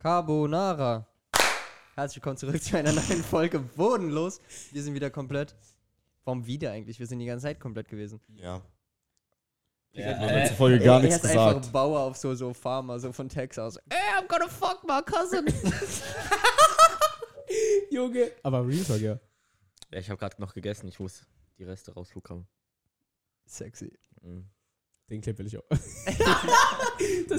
Carbonara. Herzlich willkommen zurück zu einer neuen Folge Bodenlos. Wir sind wieder komplett. Warum wieder eigentlich? Wir sind die ganze Zeit komplett gewesen. Ja. Ja, Wir haben äh, letzte Folge gar er nichts ist einfach gesagt. ein Bauer auf so, so Farmer, so von Texas. Ey, I'm gonna fuck my cousin. Junge. Aber Real Talk, ja. Ja, ich habe gerade noch gegessen, ich muss die Reste rausbekommen. Sexy. Mhm. Den Clip will ich auch. das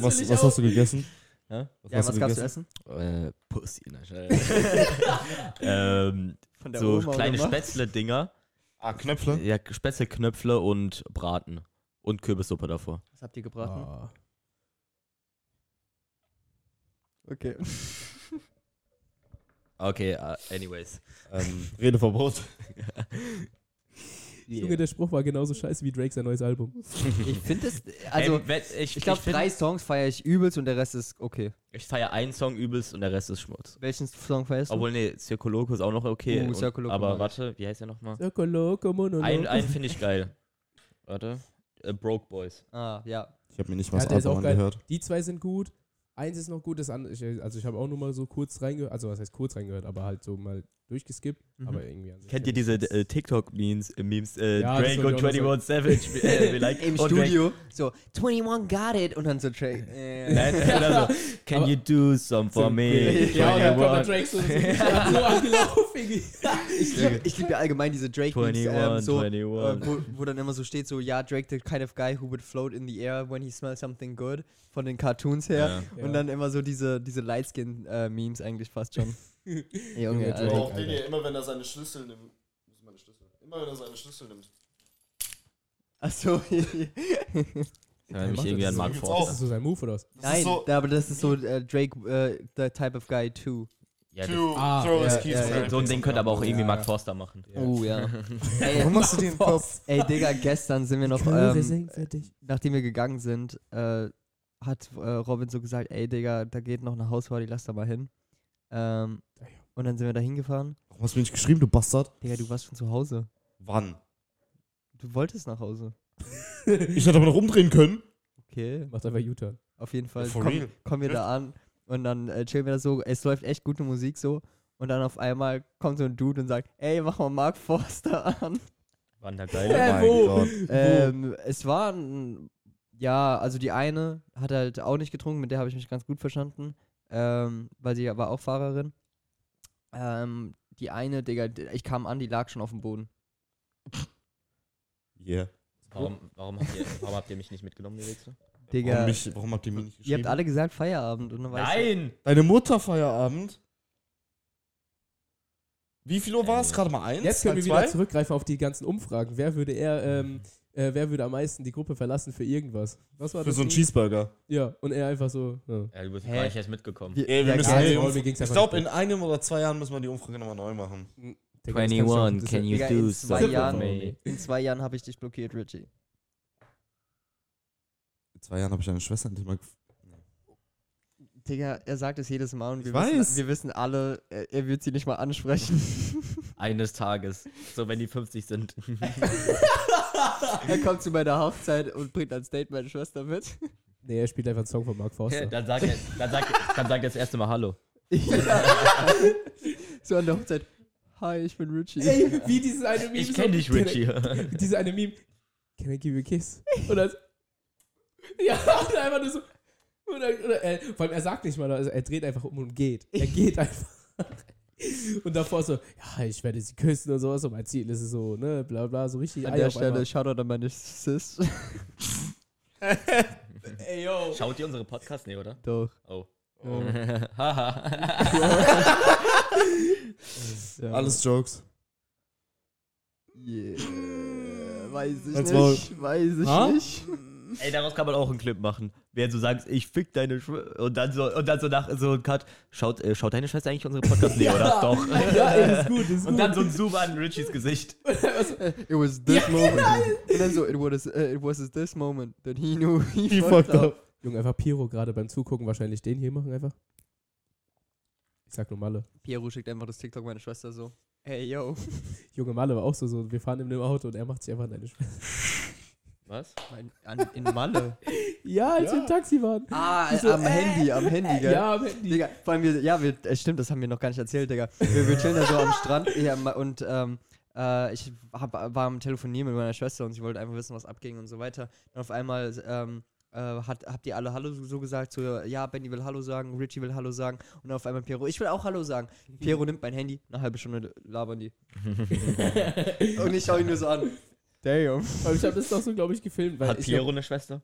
Was, will ich was auch. hast du gegessen? Ja? Ja, was hast du gab's zu gegessen? essen? Äh, Pussy, schnell. ähm, Von der so Oma kleine was? Spätzle-Dinger. Ah, Knöpfle? Ja, Spätzle-Knöpfle und Braten. Und Kürbissuppe davor. Was habt ihr gebraten? Ah. Okay. Okay, uh, anyways. Ähm, Redeverbot. Junge, der Spruch war genauso scheiße wie Drake sein neues Album. Ich finde es, also, Ey, wenn- ich, ich glaube, drei Songs feiere ich übelst und der Rest ist okay. Ich feiere einen Song übelst und der Rest ist Schmutz. Welchen Song feierst du? Obwohl, nee, Circo Loco ist auch noch okay. Uh, und, Circo aber warte, wie heißt der nochmal? Circo Loco Monoloco. Ein, einen finde ich geil. Warte. Äh, Broke Boys. Ah, ja. Ich habe mir nicht mal Ja, das der ist Album auch geil. angehört. Die zwei sind gut. Eins ist noch gut, das andere, also ich habe auch nur mal so kurz reingehört, also was heißt kurz reingehört, aber halt so mal durchgeskippt, Mhm. aber irgendwie an sich Kennt ihr ja diese äh, TikTok-Memes, äh, Memes, äh, Ja, Drake und ich auch noch 21 Savage, äh, like, Im Studio. So, 21 got it. Und dann so Drake. Äh. Nein, oder so. Can Aber- you do some for me? Ja, und dann kommt der 21. Drake so, so, so angelaufen. Ich liebe lieb ja allgemein diese Drake-Memes, 21, ähm, so, äh, 21. wo, wo dann immer so steht, so, ja, Drake, the kind of guy who would float in the air when he smells something good, von den Cartoons her. Ja. Und dann immer so diese, diese Lightskin-Memes eigentlich fast schon. Junge, Junge, Alter. Drake. Alter. immer wenn er seine Schlüssel nimmt. Wo sind meine Schlüssel? Immer wenn er seine Schlüssel nimmt. Achso. Ja, mich macht irgendwie das an. Mark gibt's Ist auch. Forster. das so sein Move oder was? Nein, so- aber das ist so äh, Drake, äh, the type of guy too. Ja, das, To Ah, throw his keys ja, ja. So ein. Ding könnte aber auch irgendwie Ja. Mark Forster machen. Oh ja. ey, Warum machst du den Kopf? ey, Digga, gestern sind wir noch, ähm, nachdem wir gegangen sind, äh, hat äh, Robin so gesagt, ey Digga, da geht noch eine Hausparty, lass da mal hin. Ähm, und dann sind wir da hingefahren. Warum hast du mir nicht geschrieben, du Bastard? Digga, du warst schon zu Hause. Wann? Du wolltest nach Hause. Ich hätte aber noch umdrehen können. Okay. Macht einfach U-Turn. Auf jeden Fall For komm, real? kommen wir da an und dann äh, chillen wir da so. Es läuft echt gute Musik so. Und dann auf einmal kommt so ein Dude und sagt, ey, mach mal Mark Forster an. Da Oh geile. Äh, mein wo? Gott. Ähm, es war ein, ja, also die eine hat halt auch nicht getrunken, mit der habe ich mich ganz gut verstanden, ähm, weil sie war auch Fahrerin. Ähm, die eine, Digga, ich kam an, die lag schon auf dem Boden. Yeah. Warum, warum, habt ihr, warum habt ihr mich nicht mitgenommen, die Wichser? Digga, Warum, mich, warum habt ihr mir nicht ihr geschrieben? habt alle gesagt Feierabend und dann weißt Nein! Deine Mutter Feierabend? Wie viel Uhr war es? Gerade mal eins? Jetzt können wir halb wieder zwei? zurückgreifen auf die ganzen Umfragen. Wer würde er, ähm, äh, wer würde am meisten die Gruppe verlassen für irgendwas? Was war Für das? so einen? Cheeseburger. Ja, und er einfach so. Ja. Ja, du bist Hä? gar nicht erst mitgekommen. Wir- Ey, wir Ja, müssen geil. ging's ich glaube, nicht in einem oder zwei Jahren müssen wir die Umfrage nochmal neu machen. Digga, das kannst du auch- 21, das can you do in zwei something Jahren- for me? In zwei Jahren habe ich dich blockiert, Richie. In zwei Jahren habe ich deine Schwester endlich mal. gef- Digga, er sagt es jedes Mal und wir. Wissen, wir wissen alle, er, er wird sie nicht mal ansprechen. Eines Tages. So, wenn die 50 sind. er kommt zu meiner Hochzeit und bringt als Date meine Schwester mit. Nee, er spielt einfach einen Song von Mark Forster. dann sag er, dann sag, dann sag er das erste Mal Hallo. Ja. so an der Hochzeit. Hi, ich bin Richie. Ey, wie dieses eine Meme. Ich so- kenn dich, Richie. Diese eine Meme. Can I give you a kiss? Oder. Ja, und einfach nur so. Oder, oder, äh, vor allem, er sagt nicht mal, also er dreht einfach um und geht. Er geht einfach. Und davor so, ja, ich werde sie küssen und sowas. Und mein Ziel ist es so, ne, bla bla, so richtig. An Eier der Stelle. Shoutout an meine Sis. Ey, yo. Schaut ihr unsere Podcasts? Nee, oder? Doch. Oh. Haha. Ja. Alles Jokes. Yeah. Weiß ich Als nicht. Weiß ich Ha? nicht. Ey, daraus kann man auch einen Clip machen. Wer so sagt, ich fick deine Schwester. Und dann so, und dann so nach so ein Cut. Schaut, äh, schaut deine Schwester eigentlich unsere Podcasts? Nee, oder? Doch. Ja, ey, ist gut, ist Und gut. dann so ein Zoom an Richies Gesicht. It was this moment. Und dann so, it was, uh, it was this moment that he knew he, He fucked fucked up. up. Junge, einfach Piro gerade beim Zugucken wahrscheinlich den hier machen einfach. Ich sag nur Malle. Piero schickt einfach das TikTok meiner Schwester so. Hey, yo. Junge Malle war auch so, so, wir fahren in dem Auto und er macht sich einfach an deine Schwester. Was? Mein- An, in Malle. Ja, als wir im Taxi waren. ah, So, am äh, Handy, am Handy, gell? Ja, am Handy. Digga, vor allem, wir, ja, wir, äh, stimmt, das haben wir noch gar nicht erzählt, Digga. Wir, wir chillen da so am Strand ja, und ähm, äh, ich hab, war am Telefonieren mit meiner Schwester und sie wollte einfach wissen, was abging und so weiter. Und auf einmal ähm, äh, hat, habt ihr alle Hallo so, gesagt, so, ja, Benny will Hallo sagen, Richie will Hallo sagen und auf einmal Piero, ich will auch Hallo sagen. Piero nimmt mein Handy, eine halbe Stunde labern die. und ich schau ihn nur so an. Damn. Aber ich habe das doch so, glaube ich, gefilmt. Weil Hat ich Piero eine Schwester?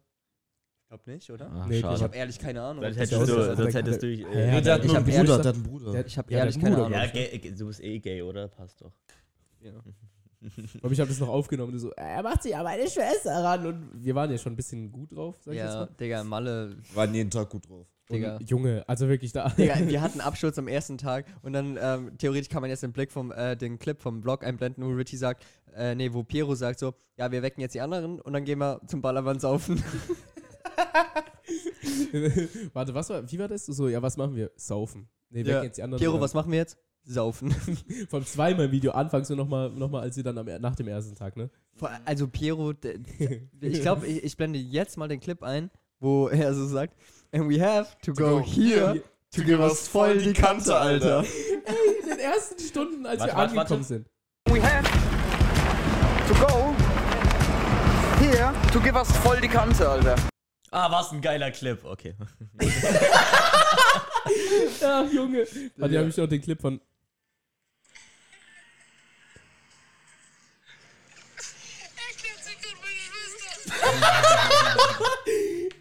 Ich glaub nicht, oder? Ach, Nee, ich Ich schade. habe ehrlich keine Ahnung. Sonst hättest du, sonst hättest du. Ja, Nee, der hat ich nur hab einen ehrlich Bruder, gesagt- der hat einen Bruder. Der- Ich habe ehrlich keine Ahnung. ja, gay, du bist eh gay, oder? Passt doch. Ja. Aber ich habe das noch aufgenommen. und so, er macht sich an meine Schwester ran. Und wir waren ja schon ein bisschen gut drauf, sag ich jetzt Ja, mal. Digga, Malle. Wir waren jeden Tag gut drauf. Digga. Und Junge, also wirklich da. Digga, wir hatten Absturz am ersten Tag und dann ähm, theoretisch kann man jetzt den Blick vom, äh, den Clip vom Vlog einblenden, wo Richie sagt, äh, nee, wo Piero sagt so, ja, wir wecken jetzt die anderen und dann gehen wir zum Ballermann saufen. Warte, was war, wie war das? So, ja, was machen wir? Saufen. Nee, Ja. wecken jetzt die anderen. Piero, was machen wir jetzt? Saufen. Vom zweimal Video anfangs und nochmal, noch mal, als sie dann am, nach dem ersten Tag, ne? Also Piero, ich glaube, ich, ich blende jetzt mal den Clip ein, wo er so sagt, and we have to, go, go here to give us voll die Kante, Alter. Ey, in den ersten Stunden, als Warte, wir warte, angekommen warte. sind. We have to go here to give us voll die Kante, Alter. Ah, was ein geiler Clip. Okay. Ach, Junge. Warte, hier habe ich noch den Clip von.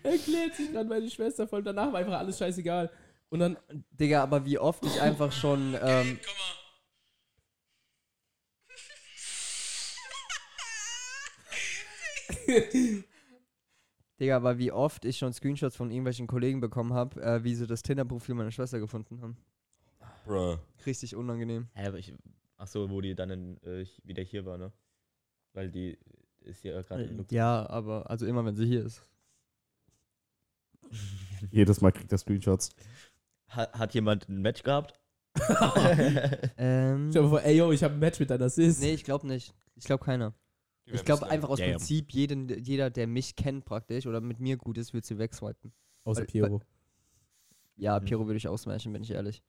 Erklärt sich gerade meine Schwester voll. Danach war einfach alles scheißegal. Und dann, Digga, aber wie oft ich einfach schon, ähm, Digga, aber wie oft ich schon Screenshots von irgendwelchen Kollegen bekommen habe, äh, wie sie das Tinder-Profil meiner Schwester gefunden haben. Bruh. Richtig unangenehm. Hä, aber ich. Ach so, wo die dann in, äh, wieder hier war, ne? Weil die ist ja gerade in Luxemburg. Ja, aber also immer wenn sie hier ist. Jedes Mal kriegt er Screenshots. Hat, hat jemand ein Match gehabt? Ähm, stell dir vor, ey, yo, ich habe ein Match mit deiner Sis. nee, ich glaube nicht. Ich glaube keiner. Ich glaube einfach aus Ja, ja. Prinzip, jeden, jeder, der mich kennt praktisch oder mit mir gut ist, wird sie wegswipen. Außer weil- Piero. Ja, Piero würde ich ausmatchen, bin ich ehrlich.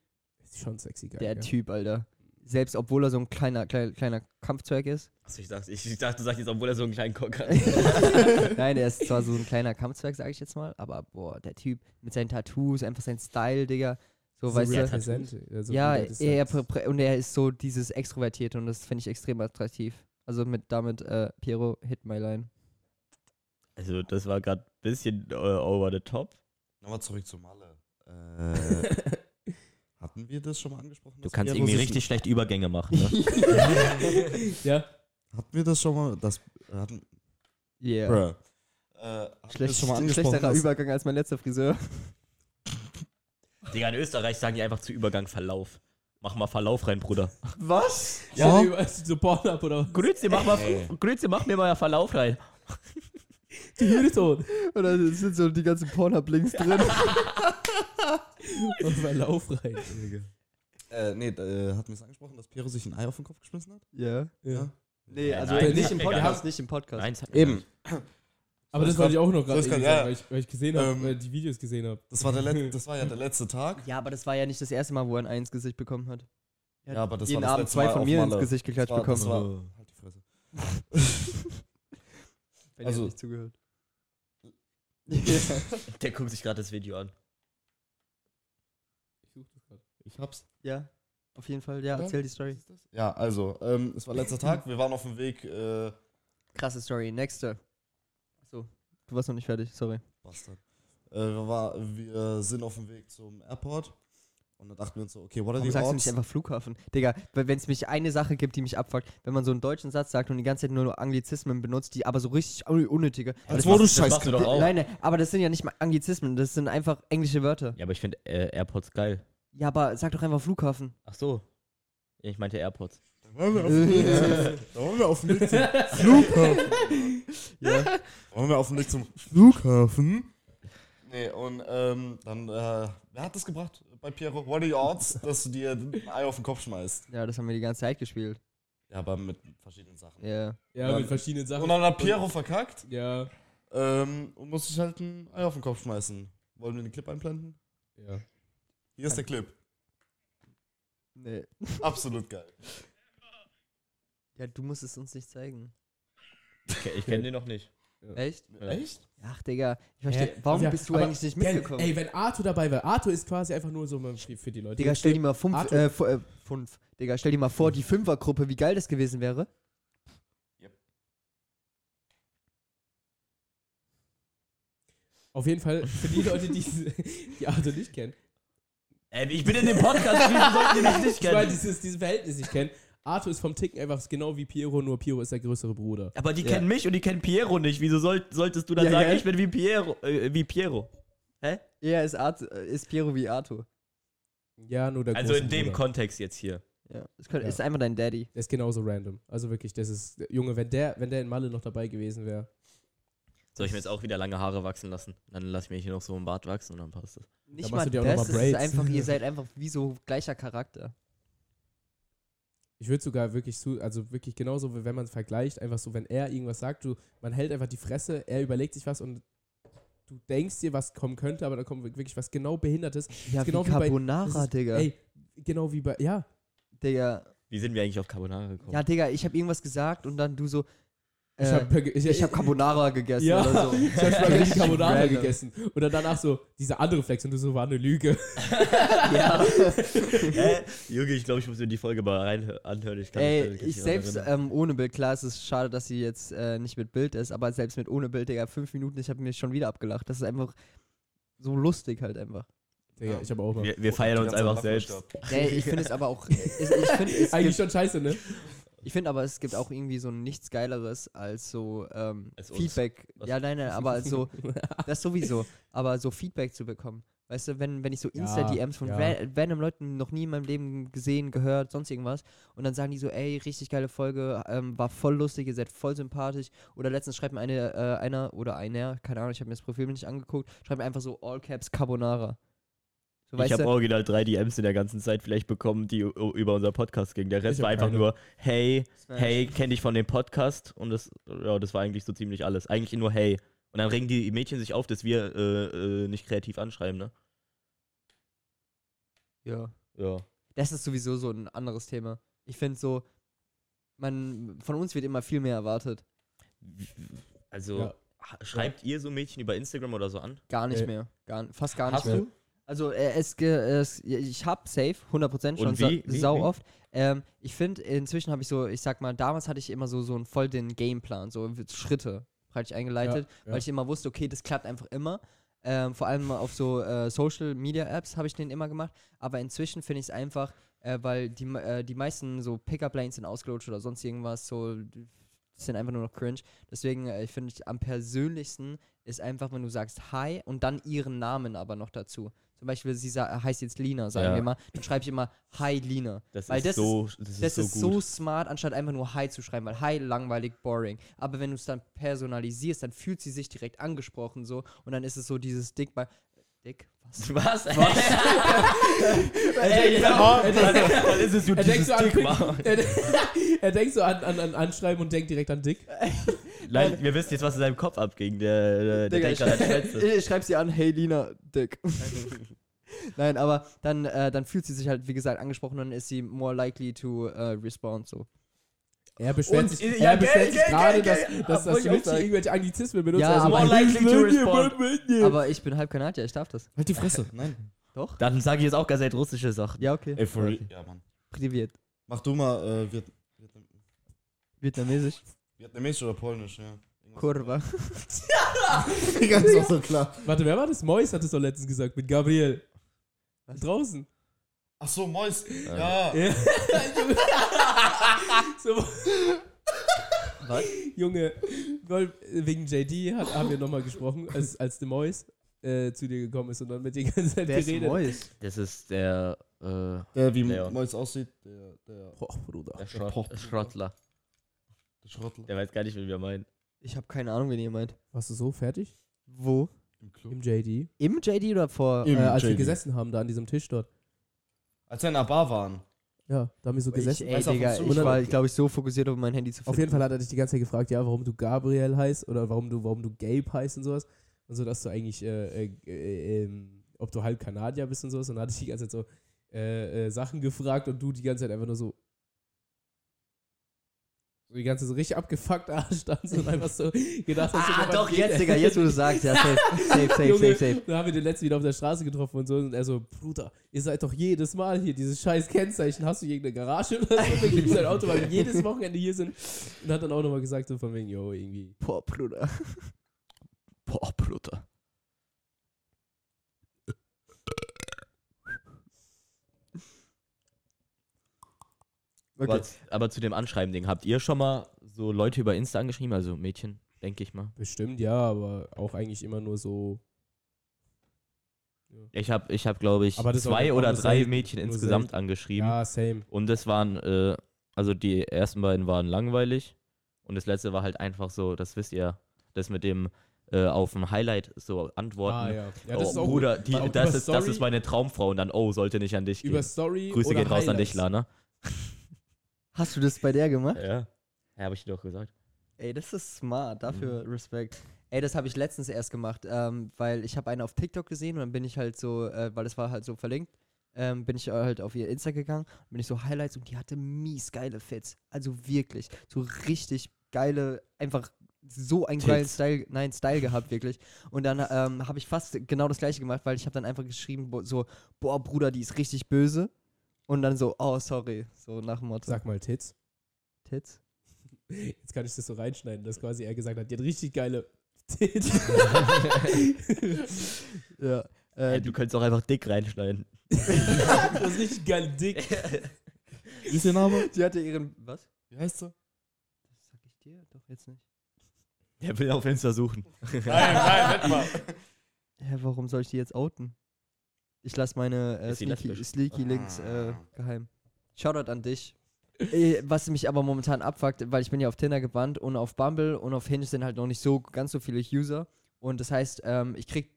Ist schon sexy geil. Der ja. Typ, Alter. Selbst obwohl er so ein kleiner, kleiner, kleiner Kampfzwerg ist. Achso, ich dachte, ich, ich dachte, du sagst jetzt, obwohl er so einen kleinen Cock hat. Nein, er ist zwar so ein kleiner Kampfzwerg, sage ich jetzt mal, aber boah, der Typ mit seinen Tattoos, einfach sein Style, Digga. So, So weißt du. so ja, er, und er ist so dieses Extrovertierte und das finde ich extrem attraktiv. Also mit damit, äh, Piero, hit my line. Also, das war gerade ein bisschen äh, over the top. Nochmal zurück zu Malle. Äh, hatten wir das schon mal angesprochen? Du kannst irgendwie richtig schlecht Übergänge machen, ne? ja. Hatten wir das schon mal? Das, hatten, Yeah. Bruh. Äh, Schlecht, das schon mal angesprochen? schlechterer dass- Übergang als mein letzter Friseur. Digga, in Österreich sagen die einfach zu Übergang Verlauf. Mach mal Verlauf rein, Bruder. Was? Ja, Ja. überall so Pornhub oder was? Grüezi, mach mal. Grüezi, mach mir mal Verlauf rein. Die Hühneton. Oder sind so die ganzen Pornhub-Links drin? Und Verlauf rein. Äh, nee, äh, hatten wir es angesprochen, dass Piero sich ein Ei auf den Kopf geschmissen hat? Ja. Ja. Nee, Ja, also nein, nicht das im Podcast, nicht im Podcast. Nein, das hat Eben. Aber So, das es wollte ich auch noch gerade sagen, ja. weil, ich, weil ich gesehen habe, Ähm, weil die Videos gesehen habe. Das war, der Let das war ja der letzte Tag. Ja, aber das war ja nicht das erste Mal, wo er ein Ei ins Gesicht bekommen hat. Er Ja, aber das jeden war das Abend zwei Mal von mir ins. Gesicht geklatscht Das war- das bekommen. war- Halt die Fresse. Wenn also- ihr nicht zugehört. Der guckt sich gerade das Video an. Ich suche das gerade. Ich hab's. ja, auf jeden Fall. Ja, Ja. erzähl die Story. Ja, also, ähm, es war letzter Tag. Wir waren auf dem Weg. Äh, Krasse Story. Nächste. Achso, du warst noch nicht fertig, sorry. Bastard. Äh, wir, war, wir sind auf dem Weg zum Airport. Und dann dachten wir uns so, okay, what are Warum the sagst du odds? nicht einfach Flughafen? Digga, wenn es mich eine Sache gibt, die mich abfuckt, wenn man so einen deutschen Satz sagt und die ganze Zeit nur Anglizismen benutzt, die aber so richtig un- unnötige. Als Das wo du machst- scheiß machst du doch auch. Nein, nein, aber das sind ja nicht mal Anglizismen, das sind einfach englische Wörter. Ja, aber ich finde äh, AirPods geil. Ja, aber sag doch einfach Flughafen. Ach so. Ja, Ich meinte AirPods. Da waren wir auf dem Weg, da waren wir auf dem Weg zum Flughafen. Ja. Da waren wir auf dem Weg zum Flughafen. Nee, und ähm, dann, äh, wer hat das gebracht bei Piero? What are the odds, dass du dir ein Ei auf den Kopf schmeißt? ja, das haben wir die ganze Zeit gespielt. Ja, aber mit verschiedenen Sachen. Ja. Ja, Ja. mit verschiedenen Sachen. Und dann hat Piero verkackt ja. ähm, und musste sich halt ein Ei auf den Kopf schmeißen. Wollen wir den Clip einblenden? Ja. Hier ist der Clip. Nee. Absolut geil. Ja, du musst es uns nicht zeigen. Ich, ich kenne den noch nicht. Echt? Ja. Echt? Ach, Digga. Ich verstehe. Hä? Warum Ja, bist du aber eigentlich nicht mitgekommen? Ey, wenn Arthur dabei wäre. Arthur ist quasi einfach nur so mal für für die Leute. Digga, stell dir mal fünf, Arthur- äh, fu- äh, fünf. Digga, stell dir mal vor, die Fünfergruppe, wie geil das gewesen wäre. Auf jeden Fall, für die Leute, die, die Arthur nicht kennen. Ey, ich bin in dem Podcast, wieso sollten die mich nicht Ich meine, kennen? dieses, dieses Verhältnis nicht kennen. Arthur ist vom Ticken einfach genau wie Piero, nur Piero ist der größere Bruder. Aber die Ja. kennen mich und die kennen Piero nicht. Wieso soll, solltest du dann Ja, sagen, gell? ich bin wie Piero? Äh, wie Piero? Hä? Er ist, Art, äh, ist Piero wie Arthur. Ja, nur der Also in dem Bruder. Kontext jetzt hier. Ja. Das könnte, Ja. ist einfach dein Daddy. Der ist genauso random. Also wirklich, das ist, Junge, wenn der, wenn der in Malle noch dabei gewesen wäre. Soll ich mir jetzt auch wieder lange Haare wachsen lassen? Dann lasse ich mir hier noch so einen Bart wachsen und dann passt das. Nicht machst mal du dir auch das, mal ist Braids. einfach, ihr seid einfach wie so gleicher Charakter. Ich würde sogar wirklich zu, also wirklich genauso, wie wenn man es vergleicht, einfach so, wenn er irgendwas sagt, du, man hält einfach die Fresse, er überlegt sich was und du denkst dir, was kommen könnte, aber dann kommt wirklich was genau Behindertes. Ja, genau wie wie bei- Carbonara, Das ist- Digga. Ey, genau wie bei, ja, Digga. Wie sind wir eigentlich auf Carbonara gekommen? Ja, Digga, ich habe irgendwas gesagt und dann du so. Ich äh, habe ich, ich hab Carbonara gegessen ja, oder so. ich habe Spaghetti Richtig Carbonara gegessen und dann danach so, diese andere Flex und du so, war eine Lüge. ja. Hä? Junge, ich glaube, ich muss mir die Folge mal rein anhören. Ich kann Ey, kann mich ich nicht selbst ähm, ohne Bild, klar, es ist schade, dass sie jetzt äh, nicht mit Bild ist, aber selbst mit ohne Bild, Digga, fünf Minuten, ich habe mich schon wieder abgelacht. Das ist einfach so lustig halt einfach. Digga, ich habe auch mal. wir, wir feiern uns einfach selbst. Ey, ich finde es aber auch. Ich, ich finde es Eigentlich schon scheiße, ne? Ich find aber, es gibt auch irgendwie so nichts Geileres als so ähm, Als. Feedback. Ja, nein, nein, aber so, das sowieso. Aber so Feedback zu bekommen. Weißt du, wenn, wenn ich so Ja, Insta-DMs von ja. ra random Leuten noch nie in meinem Leben gesehen, gehört, sonst irgendwas, und dann sagen die so, ey, richtig geile Folge, ähm, war voll lustig, ihr seid voll sympathisch. Oder letztens schreibt mir eine, äh, einer oder einer, keine Ahnung, ich habe mir das Profil nicht angeguckt, schreibt mir einfach so All Caps Carbonara. So, Ich habe original drei DMs in der ganzen Zeit vielleicht bekommen, die über unser Podcast gingen. Der Rest war einfach keine. nur, hey, hey, kenn dich von dem Podcast. Und das, ja, das war eigentlich so ziemlich alles. Eigentlich nur hey. Und dann regen die Mädchen sich auf, dass wir äh, äh, nicht kreativ anschreiben, ne? Ja. Ja. Das ist sowieso so ein anderes Thema. Ich finde so, man, von uns wird immer viel mehr erwartet. Also, Ja. schreibt ihr so Mädchen über Instagram oder so an? Gar nicht Nee. mehr. Gar, fast gar nicht Hast mehr. du? Also äh, es, ge- es ich hab safe 100% schon Und wie? sa Wie? sau Wie? oft. Ähm, ich finde inzwischen habe ich so, ich sag mal, damals hatte ich immer so so einen voll den Gameplan, so Schritte praktisch eingeleitet, Ja, ja. weil ich immer wusste, okay, das klappt einfach immer. Ähm, vor allem auf so äh, Social Media Apps habe ich den immer gemacht, aber inzwischen finde ich es einfach, äh, weil die me- äh, die meisten so Pickup Lanes sind ausgelutscht oder sonst irgendwas so sind einfach nur noch cringe. Deswegen, äh, ich finde, am persönlichsten ist einfach, wenn du sagst Hi und dann ihren Namen aber noch dazu. Zum Beispiel, sie heißt jetzt Lina, sagen Ja. wir mal. Dann schreibe ich immer Hi Lina. Das Weil ist das so, das ist Das so ist gut. so smart, anstatt einfach nur Hi zu schreiben, weil Hi langweilig, boring. Aber wenn du es dann personalisierst, dann fühlt sie sich direkt angesprochen so und dann ist es so dieses Dick bei. Dick? Was? Was? Er ja, er dann, denkt- dann ist es so an, Dick, Mann. denkt so an, an, an Anschreiben und denkt direkt an Dick. Nein, wir wissen jetzt, was in seinem Kopf abging. Der, der, der Digga, denkt ich, an das Schwänze. ich schreib sie an, hey Lina, Dick. Nein, aber dann, äh, dann fühlt sie sich halt, wie gesagt, angesprochen und dann ist sie more likely to äh, respond so. Er beschwert Und- sich, ja, er beschwert sich gerade, dass, dass, dass Richie sagen. irgendwelche Anglizismen benutzt. Ja, also, aber "Hey, more likely to respond." Aber ich bin halb Kanadier, ich darf das. Halt die Fresse. Nein. Doch? Dann sage ich jetzt auch ganz ehrlich russische Sachen. Ja, okay. Ey, for. Okay. Ja, Mann. Priviert. Mach du mal äh, Viet Vietnam Vietnamesisch. Vietnamesisch oder Polnisch, ja. Kurva. Ganz auch so klar. Warte, wer war das? Mois hat es doch letztens gesagt, mit Gabriel. Draußen. Ach so, Mois. Ja. Ja. so, Was? Junge, weil wegen JD hat, haben wir nochmal gesprochen, als, als The Mois äh, zu dir gekommen ist und dann mit dir die ganze Zeit Der ist geredet. Mois. Das ist der, äh, Der, wie Leon. Mois aussieht, der, der, Boah, Bruder. der Poch. Schrott, Schrottler. der Schrottler. Der weiß gar nicht, wie wir meinen. Ich habe keine Ahnung, wen ihr meint. Warst du so fertig? Wo? Im Club. Im JD? Im JD oder vor? Im Äh, als wir JD. gesessen haben, da an diesem Tisch dort. Als wir in einer Bar waren. Ja, da haben wir so gesessen. Ich, ey, Digga, ich war, glaube ich, so fokussiert auf mein Handy zu finden. Auf jeden Fall hat er dich die ganze Zeit gefragt, ja, warum du Gabriel heißt oder warum du, warum du Gabe heißt und sowas. Und so, dass du eigentlich, äh, äh, äh, ähm, ob du halb Kanadier bist und sowas. Und dann hatte ich die ganze Zeit so äh, äh, Sachen gefragt und du die ganze Zeit einfach nur so. So die ganze so richtig abgefuckt da standst und einfach so gedacht hast, Ah, doch, geht jetzt? Digga, jetzt, wo du sagst, ja, safe, safe, safe, Junge, safe, safe. Dann haben wir den letzten wieder auf der Straße getroffen und so. Und er so, Bruder, ihr seid doch jedes Mal hier, dieses scheiß Kennzeichen. Hast du irgendeine Garage oder so? Dann gibt's ein Auto, weil wir jedes Wochenende hier sind. Und hat dann auch nochmal gesagt, so von wegen, yo, irgendwie. Boah, Bruder. Boah, Bruder. Okay. Aber, aber zu dem Anschreiben-Ding, habt ihr schon mal so Leute über Insta angeschrieben? Also Mädchen, denke ich mal. Bestimmt, ja, aber auch eigentlich immer nur so. Ich habe, ich hab, glaube ich, das zwei oder drei Mädchen insgesamt selten. angeschrieben. Ja, same. Und es waren, äh, also die ersten beiden waren langweilig. Und das letzte war halt einfach so, das wisst ihr, das mit dem äh, auf dem Highlight so antworten. Ah, ja. ja oh, das auch Bruder, die, das, ist, das ist meine Traumfrau. Und dann, oh, sollte nicht an dich gehen. Über Story. Grüße gehen raus an dich, Highlights. Lana. Hast du das bei der gemacht? Ja. Ja, habe ich dir doch gesagt. Ey, das ist smart, dafür Mhm. Respekt. Ey, das habe ich letztens erst gemacht, ähm, weil ich habe eine auf TikTok gesehen und dann bin ich halt so, äh, weil das war halt so verlinkt, ähm, bin ich halt auf ihr Insta gegangen und bin ich so Highlights und die hatte mies geile Fits. Also wirklich, so richtig geile, einfach so einen Tits. geilen Style, nein, Style gehabt, wirklich. Und dann ähm, habe ich fast genau das gleiche gemacht, weil ich habe dann einfach geschrieben, bo- so, boah, Bruder, die ist richtig böse. Und dann so, oh, sorry, so nach dem Motto. Sag mal Tits. Tits. Jetzt kann ich das so reinschneiden, dass quasi er gesagt hat, die hat richtig geile Tits. Ja. Äh, Ey, du könntest auch einfach dick reinschneiden. das ist richtig geil dick. Wie ist ihr Name? die hatte ihren, was? Wie heißt sie? Das sag ich dir doch jetzt nicht. Der will auf Insta suchen. Nein, nein, wett mal. Hä, warum soll ich die jetzt outen? Ich lasse meine äh, Sneaky? Sneaky Links äh, Ah. geheim. Shoutout an dich. Äh, Was mich aber momentan abfuckt, weil ich bin ja auf Tinder gebannt und auf Bumble und auf Hinge sind halt noch nicht so ganz so viele User. Und das heißt, ähm, ich krieg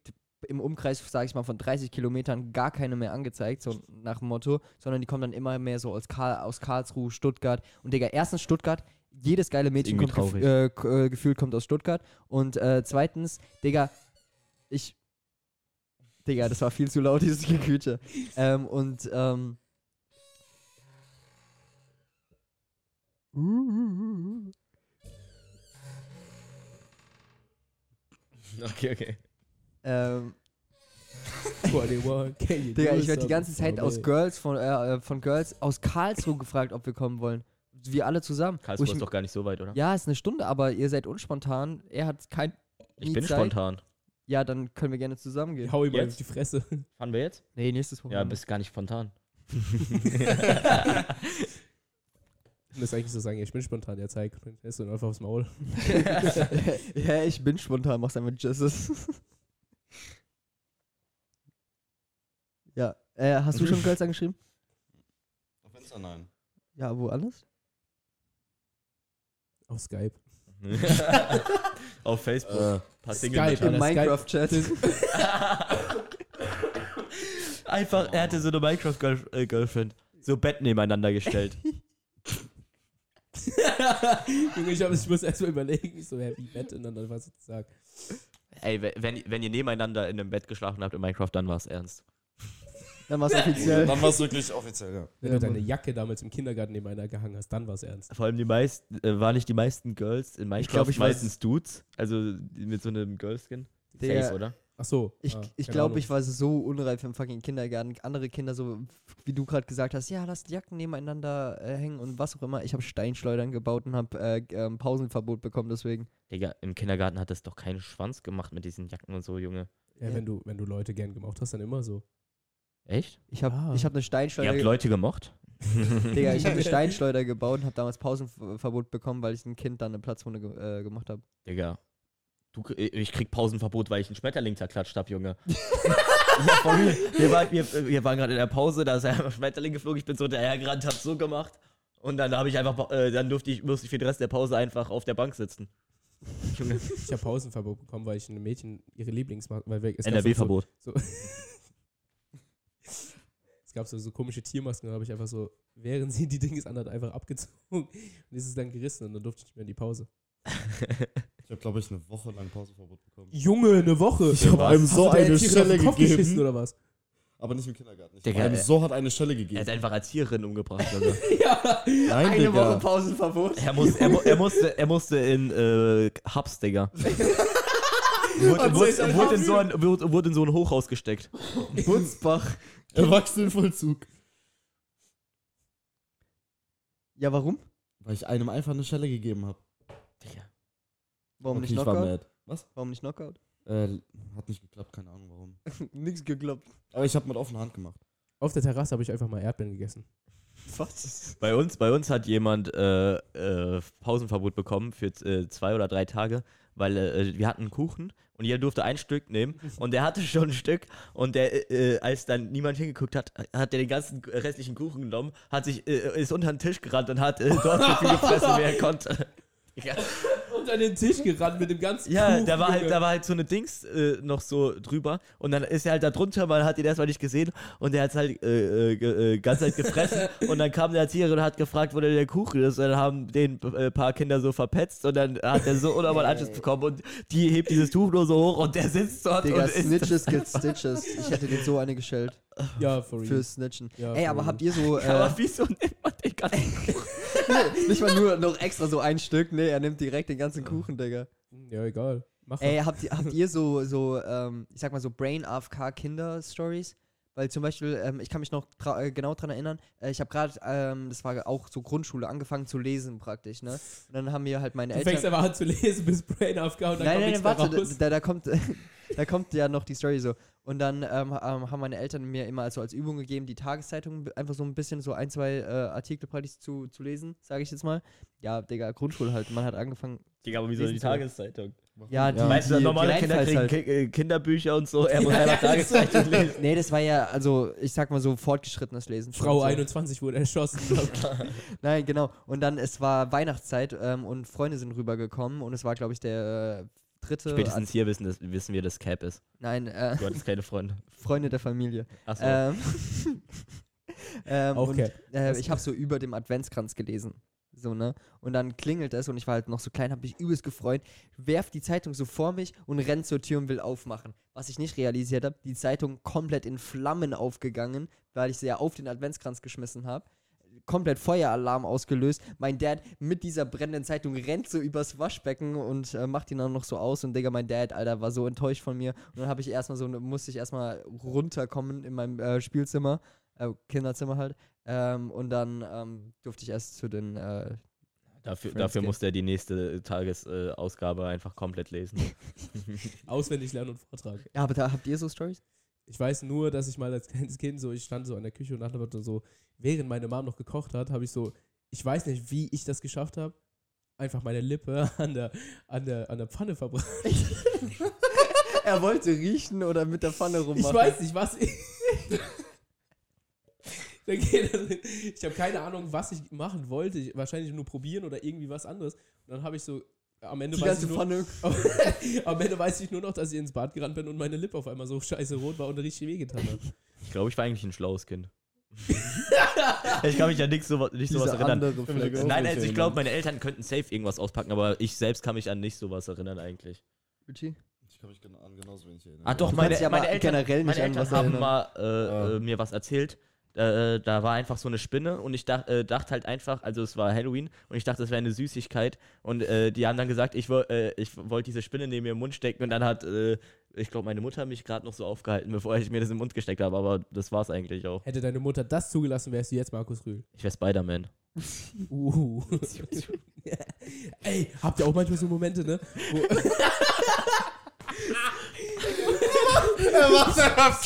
im Umkreis, sage ich mal, von 30 Kilometern gar keine mehr angezeigt, so nach dem Motto, sondern die kommen dann immer mehr so aus, Karl, aus Karlsruhe, Stuttgart. Und Digga, erstens Stuttgart, jedes geile Mädchen kommt gef äh, äh, gefühlt kommt aus Stuttgart. Und äh, zweitens, Digga, ich. Digga, das war viel zu laut, dieses Geküche. ähm, und, ähm. Okay, okay. Ähm, 21, can Digga, ich werde die ganze Zeit aus? Girls von, äh, äh, von Girls aus Karlsruhe gefragt, ob wir kommen wollen. Wir alle zusammen. Karlsruhe ich- ist doch gar nicht so weit, oder? Ja, ist eine Stunde, aber ihr seid unspontan. Er hat kein. ich bin Zeit. spontan. Ja, dann können wir gerne zusammen gehen. Ich hau ihm Jetzt? die Fresse. Fahren wir jetzt? Nee, nächstes Ja, Wochenende. bist gar nicht spontan. Ich muss eigentlich so sagen, ja, ich bin spontan, der zeigt. Ist einfach aufs Maul. ja, ich bin spontan, mach's einfach Jesus. ja, äh, hast du schon Girls angeschrieben? Auf Insta nein. Ja, wo alles? Auf Skype. Auf Facebook. Äh, Paar Skype, Single Im Minecraft-Chat. Einfach, er hatte so eine Minecraft-Girlfriend. So Bett nebeneinander gestellt. Junge, ich, hab, ich muss erst mal überlegen, ich so, hä, wie Bett und dann was sozusagen. Ey, we- wenn, wenn ihr nebeneinander in einem Bett geschlafen habt in Minecraft, dann war es ernst. Dann war's offiziell. Dann war es wirklich offiziell, ja. Wenn Ja, du deine. Jacke damals im Kindergarten neben einer gehangen hast, dann war es ernst. Vor allem die meisten, äh, waren nicht die meisten Girls in Minecraft glaub, ich weiß- meistens Dudes? Also mit so einem Girlskin? Safe, oder? Ach so. Ich, ah, ich glaube, ich war so unreif im fucking Kindergarten. Andere Kinder so, wie du gerade gesagt hast, ja, lasst die Jacken nebeneinander äh, hängen und was auch immer. Ich habe Steinschleudern gebaut und habe äh, ähm, Pausenverbot bekommen deswegen. Digga, im Kindergarten hat das doch keinen Schwanz gemacht mit diesen Jacken und so, Junge. Ja, wenn du, wenn du Leute gern gemocht hast, dann immer so. Echt? Ich habe Ah. ich hab eine Ihr Steinschleuder habt Leute gemocht? Digga, ich habe eine Steinschleuder gebaut und habe damals Pausenverbot bekommen, weil ich ein Kind dann eine Platzwunde ge äh, gemacht habe. Digga. Du, ich krieg Pausenverbot, weil ich einen Schmetterling zerklatscht hab, Junge. Wir waren, wir, wir waren gerade in der Pause, da ist ein Schmetterling geflogen, ich bin so hinterhergerannt, hab so gemacht. Und dann habe ich einfach, äh, dann durfte ich, musste ich für den Rest der Pause einfach auf der Bank sitzen. Junge. Ich habe Pausenverbot bekommen, weil ich ein Mädchen ihre Lieblingsmarke, weil wir, NRW-Verbot. So, es gab so, so komische Tiermasken, da habe ich einfach so, während sie die Dinge an hat, einfach abgezogen und ist es dann gerissen und dann durfte ich nicht mehr in die Pause. Ich habe, glaube ich, eine Woche lang Pauseverbot bekommen. Junge, eine Woche. Ich habe einem so eine den Kopf geschissen gegeben. oder was? Aber nicht im Kindergarten. Ich Digga, habe einem er- so hat eine Stelle Er gegeben. hat einfach Erzieherin umgebracht, Junge. ja. Nein, Eine Digga. Woche Pausenverbot. er, muss, er, er, musste, er musste in äh, Hubs, Digga. Wurde, wurde, wurde, in so ein, wurde, wurde in so ein Hochhaus gesteckt. Butzbach. Erwachsenenvollzug. Ja, warum? Weil ich einem einfach eine Stelle gegeben habe. Digga. Warum okay, nicht ich war Knockout? mad. Was? Warum nicht Knockout? Äh, hat nicht geklappt, keine Ahnung warum. Nix geklappt. Aber ich habe mit offener Hand gemacht. Auf der Terrasse habe ich einfach mal Erdbeeren gegessen. Was? Bei uns, bei uns hat jemand äh, äh, Pausenverbot bekommen für äh, zwei oder drei Tage, weil äh, wir hatten einen Kuchen und jeder durfte ein Stück nehmen und der hatte schon ein Stück und der, äh, als dann niemand hingeguckt hat, hat der den ganzen restlichen Kuchen genommen, hat sich, äh, ist unter den Tisch gerannt und hat äh, dort so viel gefressen, wie er konnte. Ja, An den Tisch gerannt mit dem ganzen ja Kuchen, da, war halt, da war halt so eine Dings äh, noch so drüber und dann ist er halt da drunter, man hat ihn erstmal nicht gesehen und der hat halt äh, äh, äh, ganz halt gefressen und dann kam der Erzieherin und hat gefragt, wo denn der Kuchen ist und dann haben den äh, paar Kinder so verpetzt und dann hat er so unnormal Anschluss bekommen und die hebt dieses Tuch nur so hoch und der sitzt dort Digga, und Snitches get Stitches. Ich hätte den so eine geschellt. Ja, for real. Für Snitchen. Ja, Ey, for aber real. habt ihr so. Äh, Aber wieso nimmt man den ganzen Kuchen? nicht mal nur noch extra so ein Stück. Nee, er nimmt direkt den ganzen Kuchen, Digga. Ja, egal. Mach Ey, habt ihr, habt ihr so, so ähm, ich sag mal so Brain AFK Kinder Stories? Weil zum Beispiel, ähm, ich kann mich noch tra äh, genau dran erinnern, äh, ich habe gerade, ähm, das war auch so Grundschule, angefangen zu lesen praktisch, ne? Und dann haben mir halt meine Du Eltern. fängst einfach an zu lesen bis Brain aufgehauen, dann nein, kommt nein, nein, warte, raus. da, da kommt, da kommt ja noch die Story so. Und dann ähm, ähm, haben meine Eltern mir immer also als Übung gegeben, die Tageszeitung einfach so ein bisschen so ein, zwei äh, Artikel praktisch zu, zu lesen, sage ich jetzt mal. Ja, Digga, Grundschule halt. Man hat angefangen. Digga, aber wieso die Tageszeitung? Ja, die, weißt du, die, normale die Kinder kriegen halt. Äh, Kinderbücher und so, er muss einfach Tageszeitung lesen. Nee, das war ja, also ich sag mal so fortgeschrittenes Lesen. Frau so. 21 wurde erschossen. Nein, genau. Und dann, es war Weihnachtszeit ähm, und Freunde sind rübergekommen und es war, glaube ich, der äh, dritte. Spätestens hier wissen, das, wissen wir, dass Cap ist. Nein, äh, Du hattest keine Freunde. Freunde der Familie. Achso. Ähm, ähm, Auch und, äh, ich habe so über dem Adventskranz gelesen. So, ne? Und dann klingelt es und ich war halt noch so klein, habe mich übelst gefreut, werf die Zeitung so vor mich und rennt zur Tür und will aufmachen. Was ich nicht realisiert habe, die Zeitung komplett in Flammen aufgegangen, weil ich sie ja auf den Adventskranz geschmissen habe. Komplett Feueralarm ausgelöst. Mein Dad mit dieser brennenden Zeitung rennt so übers Waschbecken und äh, macht ihn dann noch so aus. Und Digga, mein Dad, Alter, war so enttäuscht von mir. Und dann habe ich erstmal so, musste ich erstmal runterkommen in meinem äh, Spielzimmer, äh, Kinderzimmer halt. Ähm, und dann ähm, durfte ich erst zu den. Äh, Dafür, Friends dafür musste er die nächste Tagesausgabe äh, einfach komplett lesen. Auswendig lernen und vortragen. ja, aber da habt ihr so Stories? Ich weiß nur, dass ich mal als kleines Kind so, ich stand so an der Küche und dachte so, während meine Mom noch gekocht hat, habe ich so, ich weiß nicht, wie ich das geschafft habe, einfach meine Lippe an der, an der, an der Pfanne verbrannt. er wollte riechen oder mit der Pfanne rummachen. Ich weiß nicht, was ich. Ich habe keine Ahnung, was ich machen wollte. Ich, wahrscheinlich nur probieren oder irgendwie was anderes. Und dann habe ich so. Am Ende, Die weiß ganze ich nur, Pfanne. am Ende weiß ich nur noch, dass ich ins Bad gerannt bin und meine Lippe auf einmal so scheiße rot war und richtig wehgetan hat. Ich glaube, ich war eigentlich ein schlaues Kind. ich kann mich ja nicht, so, nicht sowas erinnern. Nein, also ich glaube, meine Eltern könnten safe irgendwas auspacken, aber ich selbst kann mich an nicht sowas erinnern eigentlich. Gucci? Ich kann mich genau, an genauso wenig erinnern. Ah doch, Du meine, meine Eltern, generell nicht meine an Eltern was haben mal äh, Ja. äh, mir was erzählt. Äh, da war einfach so eine Spinne und ich dach, äh, dachte halt einfach, also es war Halloween und ich dachte, das wäre eine Süßigkeit und äh, die haben dann gesagt, ich, äh, ich wollte diese Spinne neben mir im Mund stecken und dann hat, äh, ich glaube, meine Mutter mich gerade noch so aufgehalten, bevor ich mir das im Mund gesteckt habe, aber das war's eigentlich auch. Hätte deine Mutter das zugelassen, wärst du jetzt Markus Rühl. Ich wäre Spider-Man. Uh. Ey, habt ihr auch manchmal so Momente, ne? Wo, Er macht einfach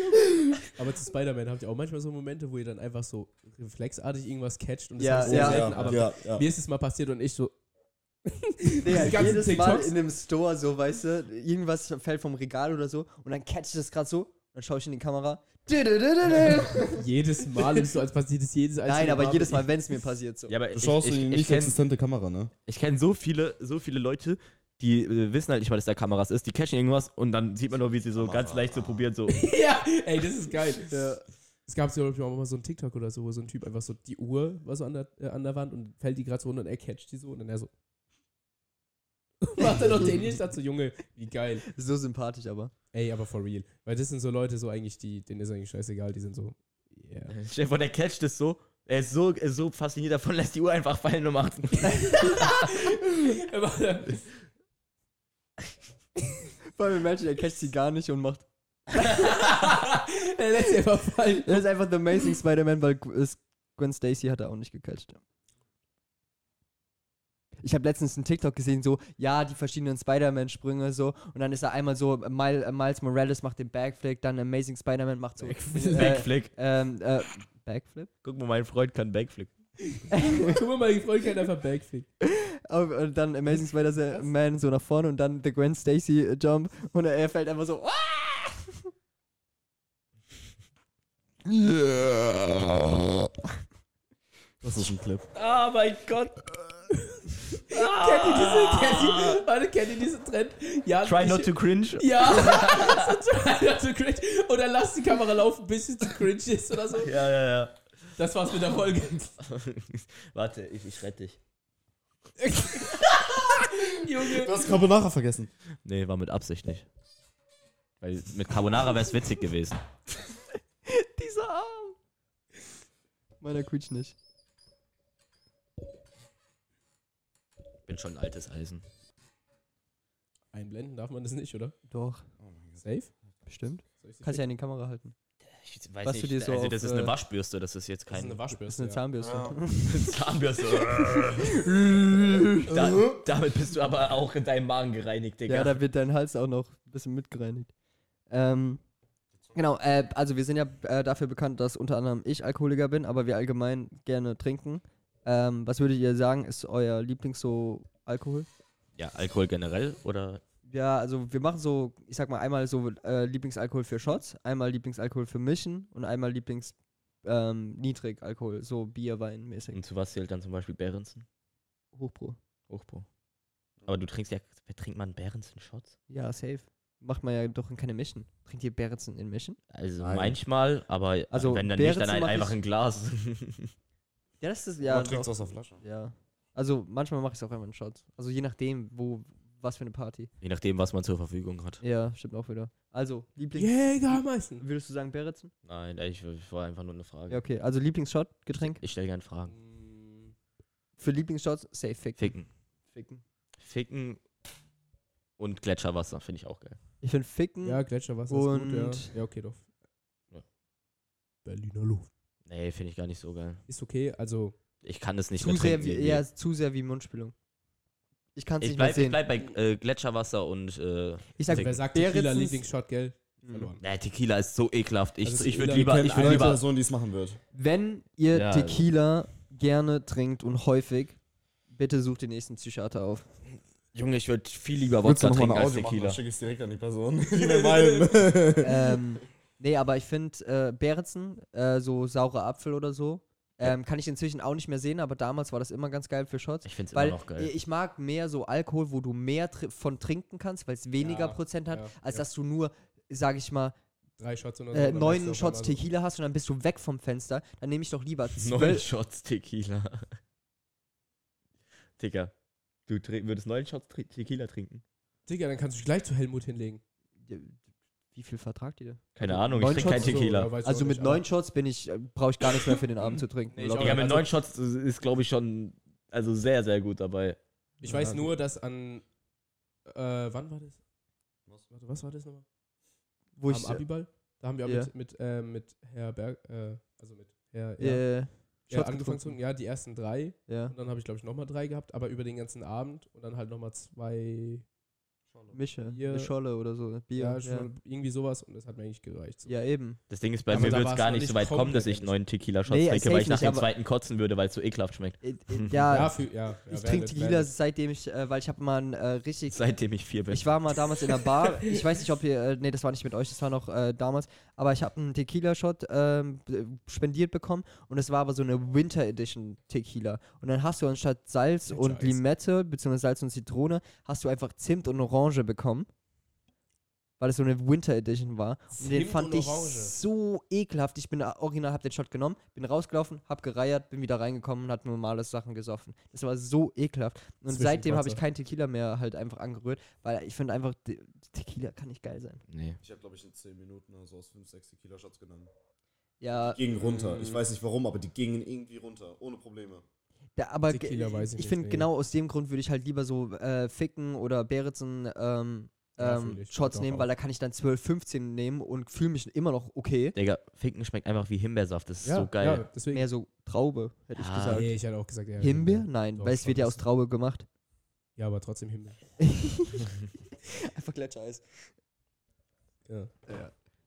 aber zu Spider-Man habt ihr auch manchmal so Momente, wo ihr dann einfach so reflexartig irgendwas catcht und das Ja, ist sehr ja, selten, ja, aber ja, ja. mir ist es mal passiert und ich so, Digga, ganzen jedes Mal TikToks. in dem Store so, weißt du, irgendwas fällt vom Regal oder so und dann catch ich das gerade so, dann schaue ich in die Kamera. Jedes Mal ist so, als passiert es jedes einzelne Nein, aber Mal. jedes Mal, wenn es mir passiert so. Ja, aber Du ich, schaust ich, in die ich, nicht ich kenne existente Kamera, ne? ich kenn so viele, so viele Leute, die äh, wissen halt nicht mal, dass da Kameras ist, die catchen irgendwas und dann sieht man nur, wie sie so ganz Kamera. leicht so probieren, so. ja, ey, das ist geil. Es gab ich, auch mal so ein TikTok oder so, wo so ein Typ einfach so die Uhr war so an der, äh, an der Wand und fällt die gerade so runter und er catcht die so und dann er so. Macht er noch den hier, dachte so, Junge, wie geil. So sympathisch aber. Ey, aber for real. Weil das sind so Leute, so eigentlich, die, denen ist eigentlich scheißegal, die sind so, yeah. Stell vor, der catcht es so. Er ist so, er ist so fasziniert davon, lässt die Uhr einfach fallen und macht. Vor allem Imagine, er catcht sie gar nicht und macht. er lässt sie einfach fallen. Das ist einfach The Amazing Spider-Man, weil Gwen Stacy hat er auch nicht gecatcht. Ich habe letztens einen TikTok gesehen, so, ja, die verschiedenen Spider-Man-Sprünge, so, und dann ist er einmal so, äh, Mil äh, Miles Morales macht den Backflip, dann Amazing Spider-Man macht so. Äh, Backflip. ähm, äh, Backflip? Guck mal, mein Freund kann Backflip. Guck mal, mein Freund kann einfach Backflip. Auf- Und dann Amazing Spider-Man so nach vorne und dann The Gwen Stacy äh, Jump und er, fällt einfach so. "Ah!" Das ist ein Clip. Oh mein Gott. Kennt ihr diese, kennt ihr, warte, kennt ihr diesen Trend? Ja, Try ich- not to cringe. Ja, so try not to cringe. Oder lass die Kamera laufen, bis sie zu cringe ist oder so. Ja, ja, ja. Das war's mit der Folge. Warte, ich, ich rette dich. Junge. Du hast Carbonara vergessen. Nee, war mit Absicht nicht. Weil mit Carbonara wäre es witzig gewesen. Dieser Arm. Meiner quietscht nicht. Bin schon ein altes Eisen. Einblenden darf man das nicht, oder? Doch, Safe? bestimmt. Soll ich sie Kannst ja in die Kamera halten. Ich weiß Was du nicht, dir so also auf, das ist äh, eine Waschbürste, das ist jetzt Das ist eine kein Das ist Waschbürste. eine Zahnbürste. Zahnbürste. da, damit bist du aber auch in deinem Magen gereinigt, Digga. Ja, da wird dein Hals auch noch ein bisschen mitgereinigt. Ähm, genau, äh, also wir sind ja äh, dafür bekannt, dass unter anderem ich Alkoholiker bin, aber wir allgemein gerne trinken. Ähm, was würdet ihr sagen, ist euer Lieblings so Alkohol? ja, Alkohol generell oder Ja, also wir machen so, ich sag mal, einmal so äh, Lieblingsalkohol für Shots, einmal Lieblingsalkohol für Mischen und einmal Lieblings ähm, Niedrigalkohol, so Bier, Wein mäßig. und zu was zählt dann zum Beispiel Behrensen? Hochpro. Hochpro. Aber du trinkst ja, wer trinkt man Behrensen-Shots? Ja, safe. Macht man ja doch in keine Mischen. Trinkt ihr Beretzen in Mischen? Also Nein. manchmal, aber Also wenn dann nicht, dann Behrensen ein, mach einfach ein Glas. Ja, das ist Ja. Man trinkt doch. aus der Flasche. Ja. Also manchmal mache ich es auch einmal in Shots. Also je nachdem, wo, was für eine Party. Je nachdem, was man zur Verfügung hat. Ja, stimmt auch wieder. Also, Lieblings. Jägermeister. Würdest du sagen Beretzen? Nein, ich, ich war einfach nur eine Frage. Ja, okay. Also Lieblingsshot, Getränk. Ich stelle gerne Fragen. Für Lieblingsshots, safe ficken. Ficken. Ficken. Ficken und Gletscherwasser finde ich auch geil. Ich finde Ficken. Ja, Gletscherwasser ist gut, ja. Und- Ja, okay, doch. Ja. Berliner Luft. Nee, finde ich gar nicht so geil. Ist okay, also Ich kann es nicht zu mehr sehr trinken. wie, irgendwie. ja, zu sehr wie Mundspülung. Ich kann es ich nicht mehr bleib, ich sehen. bleib bei äh, Gletscherwasser und äh, Ich sag, wer sagt Tequila Lieblingsshot, gell? Mhm. Verloren. nee, Tequila ist so ekelhaft. Ich, Also ich würde lieber, Ich ich kenne würd eine lieber, Person, die es machen wird. wenn ihr Ja. Tequila gerne trinkt und häufig, bitte sucht den nächsten Psychiater auf. Junge, ich würde viel lieber Wodka trinken als machen, Tequila. dann schicke ich es direkt an die Person, ähm, nee, aber ich finde äh, Beretzen, äh, so saure Apfel oder so, ähm, kann ich inzwischen auch nicht mehr sehen, aber damals war das immer ganz geil für Shots. Ich finde es immer noch geil. ich mag mehr so Alkohol, wo du mehr tr von trinken kannst, weil es weniger Ja, Prozent hat, ja, als ja. dass du nur, sag ich mal, Drei Shots oder so. äh, neun Shots Tequila hast und dann bist du weg vom Fenster. Dann nehme ich doch lieber Neun zwölf. Shots Tequila. Digga, du tri- würdest neun Shots Tri- Tequila trinken? Digga, dann kannst du dich gleich zu Helmut hinlegen. Wie viel vertragt ihr? Keine Ahnung, ich trinke kein Shots So, Tequila. ja, weiß ich Also mit nicht, neun Shots bin ich, äh, brauche ich gar nichts mehr für den Abend zu trinken. Nee, ich Digga, mit also- neun Shots ist, glaube ich, schon also sehr, sehr gut dabei. Ich weiß Ja, nur, dass an. Äh, wann war das? Warte, was war das nochmal? Wo ich, Am Abiball? Da haben wir auch Ja. mit, mit, äh, mit Herr Berg, äh, also mit Herr. äh, Ja, äh, ja, angefangen zu, ja, die ersten drei. Ja. Und dann habe ich, glaube ich, nochmal drei gehabt, aber über den ganzen Abend und dann halt nochmal zwei Mische, Bier. eine Scholle oder so. Bier. Ja, Ja, irgendwie sowas und das hat mir eigentlich gereicht. So. ja eben. Das Ding ist, bei Aber mir wird es gar nicht so weit kommen, dass ich neuen Tequila-Shots Nee, trinke, weil ich nach nicht, dem zweiten kotzen würde, weil es so ekelhaft schmeckt. Äh, äh, ja, Ja, für, ja, ja ich trinke Tequila seitdem ich, äh, weil ich habe mal ein äh, richtig Seitdem ich vier bin. Ich war mal damals in der Bar. Ich weiß nicht, ob ihr. Äh, nee, das war nicht mit euch, das war noch äh, damals. Aber ich habe einen Tequila-Shot ähm, spendiert bekommen und es war aber so eine Winter Edition Tequila. Und dann hast du anstatt Salz Winter und Eis. Limette, beziehungsweise Salz und Zitrone, hast du einfach Zimt und Orange bekommen. Weil es so eine Winter Edition war. Und den fand und ich Orange. so ekelhaft. Ich bin original, hab den Shot genommen, bin rausgelaufen, hab gereiert, bin wieder reingekommen und hat normale Sachen gesoffen. Das war so ekelhaft. Und seitdem habe ich keinen Tequila mehr halt einfach angerührt, weil ich finde einfach, Tequila kann nicht geil sein. nee. Ich habe, glaube ich, in 10 Minuten oder so aus 5, 6 Tequila-Shots genommen. Ja, Die gingen runter. Mm. Ich weiß nicht warum, aber die gingen irgendwie runter. Ohne Probleme. Da, aber weiß ich finde genau aus dem Grund würde ich halt lieber so äh, Ficken oder Beretzen ähm, Ja, ähm. Shots nehmen, auch. weil da kann ich dann 12, 15 nehmen und fühle mich immer noch okay. Digga, Finken schmeckt einfach wie Himbeersaft. Das ist ja, so geil. Ja, deswegen. Mehr so Traube, hätte ich Ah, gesagt. Nee, ich hätte auch gesagt, ja. Himbeer? Nein, Doch, weil es wird ja aus. Traube gemacht. Ja, aber trotzdem Himbeer. Einfach Gletschereis. Ja.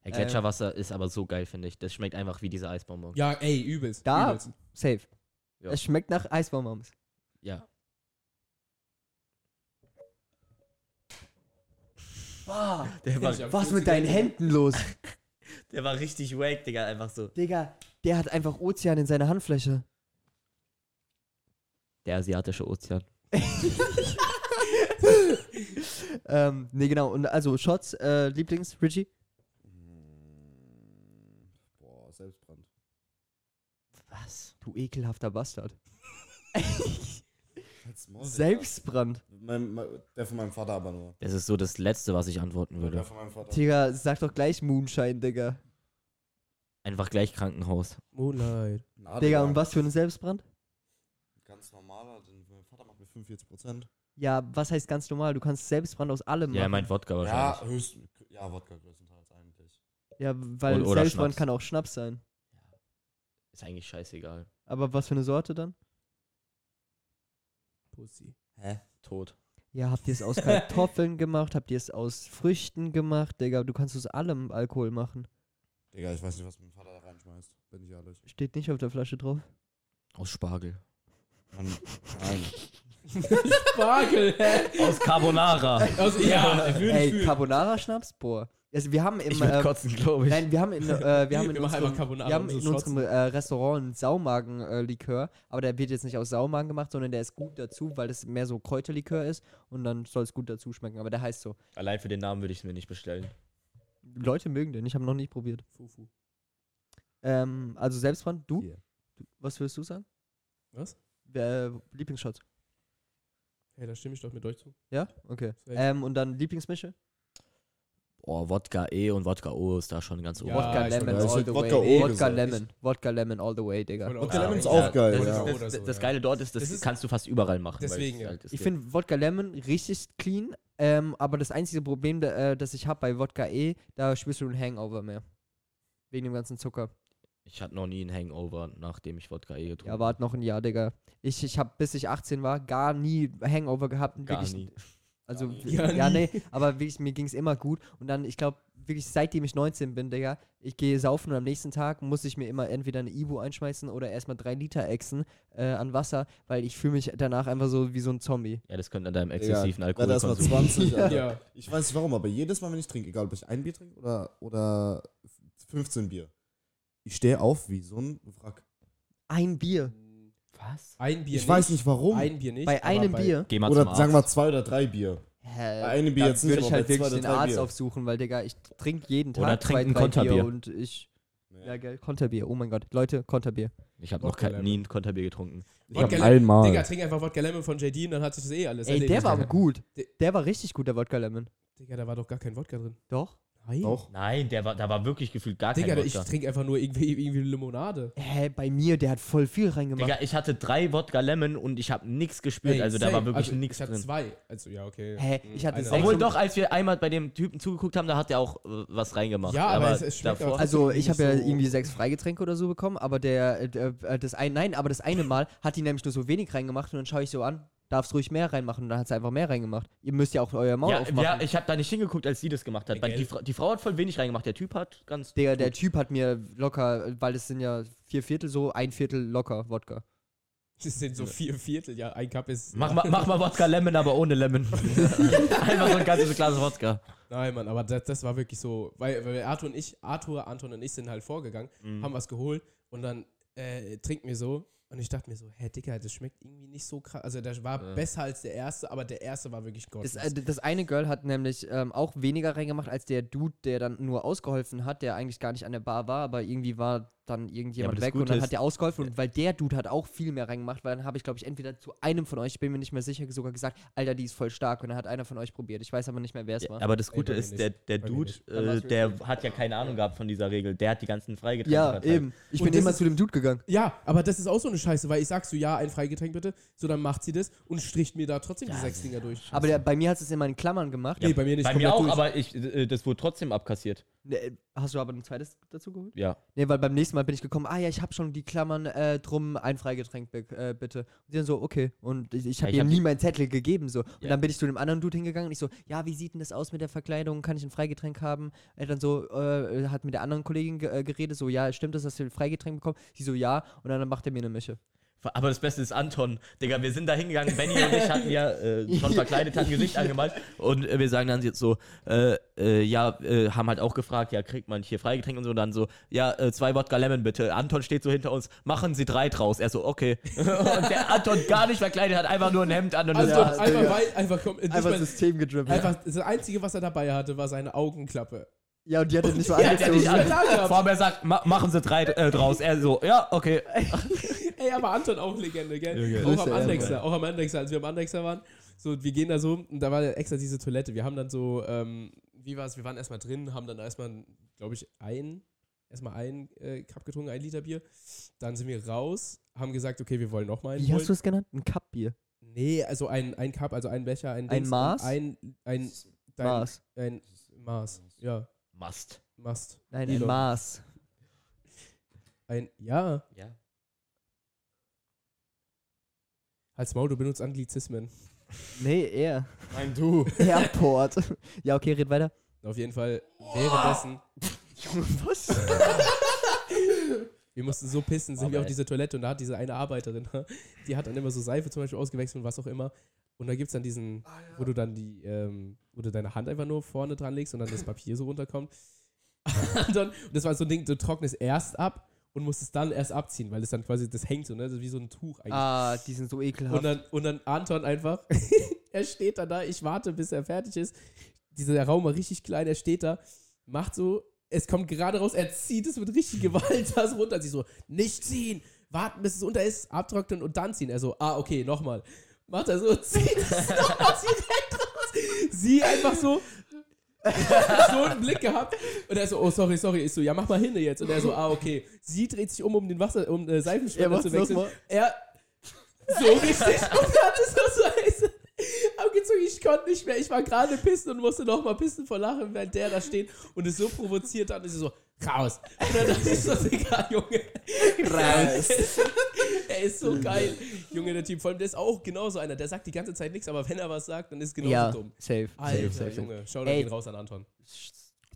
Hey, Gletscherwasser ist aber so geil, finde ich. Das schmeckt einfach wie diese Eisbonbon. ja, ey, übelst. Da- übelst. Safe. Ja. Es schmeckt nach Eisbonbons. Ja. Der war, hab Was mit deinen. Händen los? der war richtig wack, Digga. Einfach so. Digga, der hat einfach Ozean in seiner Handfläche. Der asiatische Ozean. ähm, nee, genau. Und also Shots, äh, Lieblings, Richie? Mm, Boah, Selbstbrand. Was? Du ekelhafter Bastard. Selbstbrand. Mein, mein, der von meinem Vater aber nur. Das ist so das Letzte, was ich antworten Der würde. von meinem Vater. Digga, sag doch gleich Moonshine, Digga. Einfach gleich Krankenhaus. Moonlight. Na, Digga, und was für ein Selbstbrand? Ganz normaler, denn mein Vater macht mir 45%. Ja, was heißt ganz normal? Du kannst Selbstbrand aus allem Ja, er machen. meint Wodka Ja, wahrscheinlich. höchst, ja, Wodka größtenteils eigentlich. Ja, weil Und- Selbstbrand Schnaps. kann auch Schnaps sein. Ist eigentlich scheißegal. Aber was für eine Sorte dann? Pussy. Hä? Tot. Ja, habt ihr es aus Kartoffeln gemacht? Habt ihr es aus Früchten gemacht? Digga, du kannst aus allem Alkohol machen. Digga, ich weiß nicht, was mein Vater da reinschmeißt, bin ich ehrlich. Steht nicht auf der Flasche drauf. Aus Spargel. Mann, nein. Spargel, hä? Aus Carbonara. Also, ja, würde ich Ey, fühlen. Carbonara-Schnaps? Boah. Also wir haben im, Ich würde äh, kotzen, glaube ich. Nein, wir haben in, äh, wir haben in Wir machen unserem, Carbonara wir haben und so in unserem äh, Restaurant einen Saumagen-Likör, aber der wird jetzt nicht aus Saumagen gemacht, sondern der ist gut dazu, weil das mehr so Kräuterlikör ist und dann soll es gut dazu schmecken, aber der heißt so. Allein für den Namen würde ich es mir nicht bestellen. Leute mögen den, ich habe noch nicht probiert. Fufu. Ähm, also Selbstbrand, du? Hier. du? Was würdest du sagen? Was? Wer, Lieblingsshot? Hey, da stimme ich doch mit euch zu. Ja? Okay. Ähm, und dann Lieblingsmische? Boah, Wodka E und Wodka O ist da schon ganz oben. Ja, Wodka ich Lemon Ja, all the Wodka way. O Wodka gesagt. Lemon. Wodka Lemon all the way, Digga. Wodka auch Lemon ist auch geil, Das, ja. ist, das, das, das ja. Geile dort ist, das, Das ist- kannst du fast überall machen. Deswegen, es ja. halt ist Ich finde Wodka Lemon richtig clean, ähm, aber das einzige Problem, da- äh, das ich habe bei Wodka E, da spürst du einen Hangover mehr. Wegen dem ganzen Zucker. Ich hatte noch nie einen Hangover, nachdem ich Wodka E getrunken Ja, wart noch ein Jahr, Digga. Ich, ich habe, bis ich 18 war, gar nie Hangover gehabt. Gar wirklich, nie. Also, Gar nie. ja, nee, aber wirklich, mir ging es immer gut. Und dann, ich glaube, wirklich seitdem ich 19 bin, Digga, ich gehe saufen und am nächsten Tag muss ich mir immer entweder eine Ibu einschmeißen oder erstmal drei Liter Exen äh, an Wasser, weil ich fühle mich danach einfach so wie so ein Zombie. Ja, das könnte an deinem exzessiven werd erst mal Alkoholkonsum. 20, Alter. Ja. Ich weiß nicht warum, aber jedes Mal, wenn ich trinke, egal ob ich ein Bier trinke oder, oder 15 Bier, ich stehe auf wie so ein Wrack. Ein Bier. Was? Ein Bier Ich weiß nicht warum. Ein Bier nicht. Bei aber einem bei- Bier. Geh mal Oder zum sagen wir Arzt. zwei oder drei Bier. Hä, Bei einem Bier dann jetzt nicht, würde ich aber halt bei zwei wirklich oder den drei Arzt Bier. aufsuchen, weil, Digga, ich trinke jeden Tag Oder zwei, trink ein drei Konterbier. Bier und ich, ja, gell, Konterbier, oh mein Gott. Leute, Konterbier. Ich habe noch Wodka kein, nie ein Konterbier getrunken. Ich Wodka hab Lemon. einmal. Digga, trink einfach Wodka Lemon von JD und dann hat sich das eh alles Ey, erledigt. der war aber gut. Der- Der war richtig gut, der Wodka Lemon. Digga, da war doch gar kein Wodka drin. Doch? Nein. Auch. Nein, der war, da war wirklich gefühlt gar Digga, kein ich Wodka. trinke einfach nur irgendwie, irgendwie Limonade. Hä, bei mir, der hat voll viel reingemacht. Digga, ich hatte drei Wodka Lemon und ich habe nichts gespürt. Ey, also da same. war wirklich also, nichts Ich hatte drin. zwei. Also, ja, okay. Hä, ich hatte eine- sechs Obwohl doch, als wir einmal bei dem Typen zugeguckt haben, da hat er auch äh, was reingemacht. Ja, aber es- es schmeckt davor, auch- Also ich habe ja so- irgendwie sechs Freigetränke oder so bekommen, aber der, äh, der äh, das ein, nein, aber das eine Mal hat die nämlich nur so wenig reingemacht und dann schaue ich so an, darfst ruhig mehr reinmachen. Und dann hat sie einfach mehr reingemacht. Ihr müsst ja auch euer Maul Ja, aufmachen. ja, ich habe da nicht hingeguckt, als sie das gemacht hat. Weil die? Fra die Frau hat voll wenig reingemacht. Der Typ hat ganz. der, der Typ hat mir locker, weil es sind ja vier Viertel so, ein Viertel locker Wodka. Das sind so vier Viertel, ja, ein Cup ist. Mach mal, mach mal Wodka Lemon, aber ohne Lemon. Einfach so ein ganzes Glas Wodka. Nein, Mann, aber das, das war wirklich so, weil, weil Arthur und ich, Arthur, Anton und ich sind halt vorgegangen, Mhm. haben was geholt und dann äh, trinken wir so und ich dachte mir so, hä, Dicker, das schmeckt irgendwie nicht so krass. Also der war Ja. besser als der erste, aber der erste war wirklich Gott. Das, äh, das eine Girl hat nämlich ähm, auch weniger reingemacht als der Dude, der dann nur ausgeholfen hat, der eigentlich gar nicht an der Bar war, aber irgendwie war dann irgendjemand das weg und dann ist- hat der ausgeholfen und weil der Dude hat auch viel mehr reingemacht, weil dann habe ich glaube ich entweder zu einem von euch, ich bin mir nicht mehr sicher, sogar gesagt, Alter, die ist voll stark und dann hat einer von euch probiert. Ich weiß aber nicht mehr, wer es Ja, war. aber das Gute ist, der, der Dude, äh, der hat ja keine Ahnung gehabt von dieser Regel. Der hat die ganzen Freigetränke ja, verteilt. eben. Ich Und bin immer ist- zu dem Dude gegangen. ja, aber das ist auch so eine Scheiße, weil ich sag so, ja, ein Freigetränk bitte, so dann macht sie das und stricht mir da trotzdem die Ja, sechs Dinger durch. Aber der, bei mir hat es immer in Klammern gemacht. nee, bei mir nicht Bei mir auch, durch. aber ich, äh, das wurde trotzdem abkassiert. Ne, Hast du aber ein zweites dazu geholt? Ja. Nee, weil beim nächsten Mal bin ich gekommen, ah ja, ich habe schon die Klammern äh, drum, ein Freigetränk äh, bitte. Und die dann so, okay. Und ich, ich habe Ja, ihm hab nie meinen Zettel gegeben so. Und Ja. dann bin ich zu dem anderen Dude hingegangen und ich so, ja, wie sieht denn das aus mit der Verkleidung? Kann ich ein Freigetränk haben? Er dann so, äh, hat mit der anderen Kollegin äh, geredet, so, ja, stimmt das, dass wir ein Freigetränk bekommen? Sie so, ja. Und dann macht er mir eine Mische. Aber das Beste ist Anton. Digga, wir sind da hingegangen. Benny und ich hatten ja äh, schon verkleidet, hatten Gesicht angemalt. Und äh, wir sagen dann jetzt so, äh, äh, ja, äh, haben halt auch gefragt, ja, kriegt man hier Freigetränk und so. Und dann so, ja, äh, zwei Wodka Lemon bitte. Anton steht so hinter uns, machen Sie drei draus. Er so, okay. und der Anton gar nicht verkleidet, hat einfach nur ein Hemd an und also Ja, einfach, Digga. wei- einfach, komm, nicht mal, System gedribbelt. einfach, das Einzige, was er dabei hatte, war seine Augenklappe. Ja, und die hat er nicht so angezogen. Vor allem er sagt, ma machen Sie drei äh, draus. Er so, ja, okay. Ey, aber Anton auch Legende, gell? Junge. Auch am ja, Andexer, auch am Andexer, als wir am Andexer waren. So, wir gehen da so, und da war extra diese Toilette. Wir haben dann so, ähm, wie war es? Wir waren erstmal drin, haben dann erstmal, glaube ich, ein, erstmal ein äh, Cup getrunken, ein Liter Bier. Dann sind wir raus, haben gesagt, okay, wir wollen nochmal einen Wie hast holen. du es genannt? Ein Cup-Bier. Nee, also ein, ein Cup, also ein Becher, ein Ein Dings, Maß? Ein, ein, dein, Maß. Ein Maß, ja, Must. Mast. Nein, ein Elon. Maß. Ein, ja, Ja. Als Maul, du benutzt Anglizismen. Nee, er. Nein, du. Airport. ja, okay, red weiter. Auf jeden Fall währenddessen. Junge, was? Wir mussten so pissen, sind Aber wir auf diese Toilette und da hat diese eine Arbeiterin, die hat dann immer so Seife zum Beispiel ausgewechselt und was auch immer. Und da gibt es dann diesen, wo du dann die, ähm, wo du deine Hand einfach nur vorne dran legst und dann das Papier so runterkommt. und, dann, und das war so ein Ding, du trocknest erst ab und musst es dann erst abziehen, weil es dann quasi, das hängt so, ne? Das ist wie so ein Tuch eigentlich. Ah, die sind so ekelhaft. Und dann, und dann Anton einfach, er steht dann da, ich warte, bis er fertig ist. Dieser Raum war richtig klein, er steht da, macht so, es kommt gerade raus, er zieht es mit richtig Gewalt das runter. Sie so, nicht ziehen, warten, bis es unter ist, abtrocknen und dann ziehen. Er so, ah, okay, nochmal. Macht er so, zieht es nochmal direkt raus. Sie einfach so, so einen Blick gehabt und er so, oh sorry, sorry, ich so, ja mach mal hin jetzt und er so, ah okay. Sie dreht sich um, um den Wasser, um äh, Er Seifenspender zu wechseln. Er so richtig und hat es noch so heiß. Ich konnte nicht mehr. Ich war gerade pissen und musste noch mal pissen vor Lachen, während der da steht und es so provoziert hat. Und ich so, raus. Und dann dachte ich so, Digga, Junge. Raus. er ist so geil. Junge, der Typ. Vor allem, der ist auch genauso einer. Der sagt die ganze Zeit nichts, aber wenn er was sagt, dann ist genauso ja, dumm. safe. Alter, safe, safe. Junge. Schau da raus an Anton.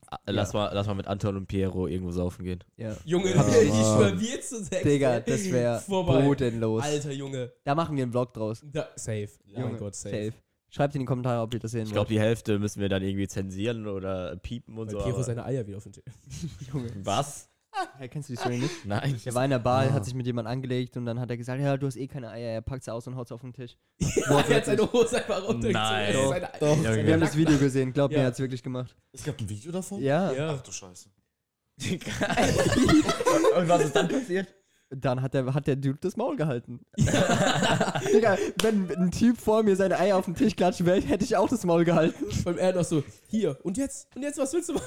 Ah, Lass, mal, lass mal mit Anton und Piero irgendwo saufen gehen. Ja. Junge, Ja, ich schwör, wir zu sechs. Digga, das wäre Vorbei. bodenlos. Alter, Junge. Da machen wir einen Vlog draus. Da, safe. oh mein Gott, safe. Safe. Schreibt in die Kommentare, ob ihr das sehen Ich glaube, die Hälfte müssen wir dann irgendwie zensieren oder piepen und Weil so. Piero aber- seine Eier wieder auf den Tisch. Junge. Was? Hey, kennst du die Story nicht? Nein. Der war in der Bar, Ah. hat sich mit jemandem angelegt und dann hat er gesagt, ja, du hast eh keine Eier. Er packt sie aus und haut sie auf den Tisch. er hat seine Hose einfach runtergezogen. Nein. Doch, seine- doch. Ja, Wir haben das Video gesehen, glaub mir, Ja. er hat es wirklich gemacht. Es gab ein Video davon? Ja. Ja. Ach du Scheiße. und was ist dann passiert? Dann hat der, hat der Dude das Maul gehalten. Digga, wenn ein Typ vor mir seine Eier auf den Tisch klatschen will, hätte ich auch das Maul gehalten. Und er noch so, hier, und jetzt? Und jetzt, was willst du machen?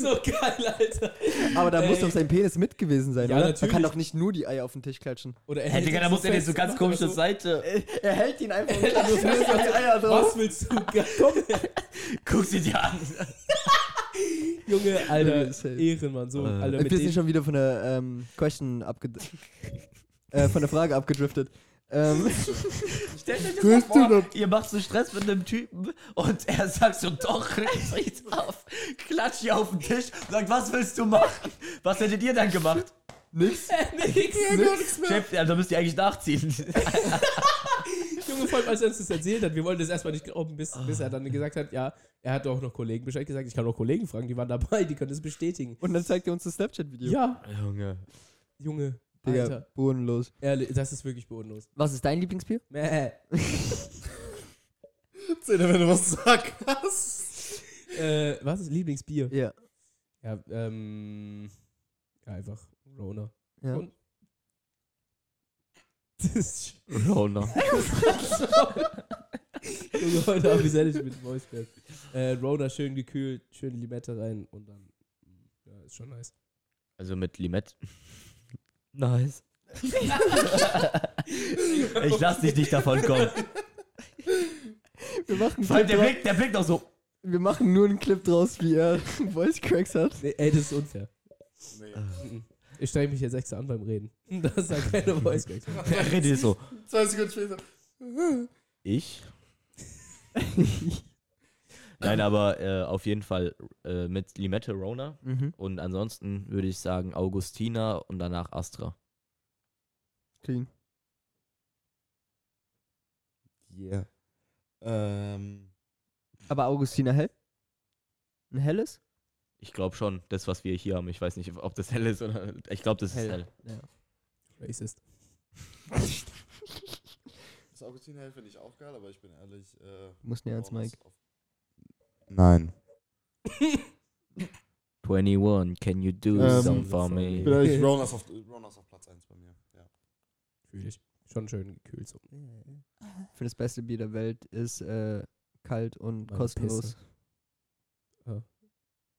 so geil, Alter. Aber da muss Ey. doch sein Penis mit gewesen sein, Ja, oder? natürlich. Man kann doch nicht nur die Eier auf den Tisch klatschen. Oder er Hey, hält Digga, ihn da muss er jetzt so ganz komisch zur Seite. Er hält ihn einfach und klatscht nur so die Eier Was willst du? Komm. Guck sie dir an. Junge, Alter, safe. Ehrenmann. So, Äh. Alter, Wir sind schon wieder von der ähm, Question abge äh, von der Frage abgedriftet. Ähm, Stellt euch das mal vor, ihr macht so Stress mit einem Typen und er sagt so, doch, jetzt auf, klatscht ihr auf den Tisch und sagt, was willst du machen? Was hättet ihr dann gemacht? nix. Nix. Chef, also müsst ihr eigentlich nachziehen. Junge, vor allem, als er uns das erzählt hat, wir wollten das erstmal nicht glauben, bis, bis er dann gesagt hat, ja, er hat auch noch Kollegen Bescheid gesagt. Ich kann auch Kollegen fragen, die waren dabei, die können das bestätigen. Und dann zeigt er uns das Snapchat-Video. Ja, Junge. Junge, Digga, Alter. bodenlos. Ehrlich, das ist wirklich bodenlos. Was ist dein Lieblingsbier? Mäh. Zähne, wenn du was zu sagen hast. Äh, was ist Lieblingsbier? Ja. Ja, ähm. Ja, einfach Rona. ja. Und- Das ist Rona. Junge, heute habe ich ehrlich mit Voiceback. Äh, Rona schön gekühlt, schön Limette rein und dann. Ja, ist schon nice. Also mit Limette. Nice. ich lass dich nicht davon kommen. Wir machen, Vor allem Clip der Blick, der Blick doch so. wir machen nur einen Clip draus, wie er Voice Cracks hat. Nee, ey, das ist unfair. Nee. Ich streng mich jetzt extra an beim Reden. Das ist halt keine Voicebacks. Er redet so. Zwei Sekunden später. Ich? Nein, aber äh, auf jeden Fall äh, mit Limette Rona. Mhm. Und ansonsten würde ich sagen Augustina und danach Astra. Clean. Yeah. Ähm, Aber Augustiner hell? Ein helles? Ich glaube schon, das, was wir hier haben. Ich weiß nicht, ob das hell ist oder. Ich glaube, das ist hell. Ja. Racist. das Augustin Hell finde ich auch geil, aber ich bin ehrlich. Äh, Du musst näher ans auf- Nein. 21, can you do Ähm, something for Ich me? bin ehrlich, Ronas auf, Ronas auf Platz 1 bei mir. Ja. Fühl ich. Schon schön gekühlt so. Ich finde das beste Bier der Welt ist äh, kalt und Meine kostenlos. Pisse.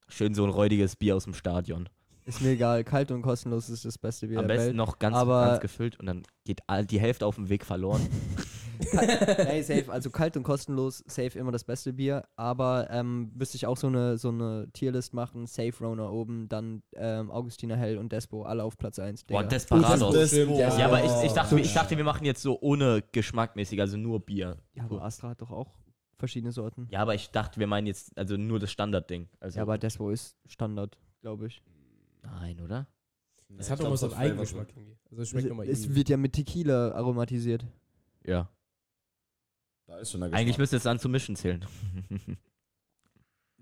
Schön so ein räudiges Bier aus dem Stadion. Ist mir egal, kalt und kostenlos ist das beste Bier Am der besten Welt. noch ganz, aber- ganz gefüllt und dann geht all, die Hälfte auf dem Weg verloren. Hey, safe, also kalt und kostenlos, safe immer das beste Bier, aber ähm, müsste ich auch so eine, so eine Tierlist machen, Safe Rona oben, dann ähm, Augustiner Hell und Despo, alle auf Platz 1. Boah, Desperados. das stimmt, ja. Aber ich, ich, dachte, ich dachte, wir machen jetzt so ohne geschmackmäßig, also nur Bier. Ja, aber Astra hat doch auch verschiedene Sorten. Ja, aber ich dachte, wir meinen jetzt also nur das Standardding. Also, Ja, aber Despo ist Standard, glaube ich. Nein, oder? Das hat doch so einen Eigengeschmack irgendwie. Also es schmeckt es irgendwie. wird ja mit Tequila aromatisiert. Ja. Da ist schon der Eigentlich Geschmack. müsste es dann zu Mischen zählen.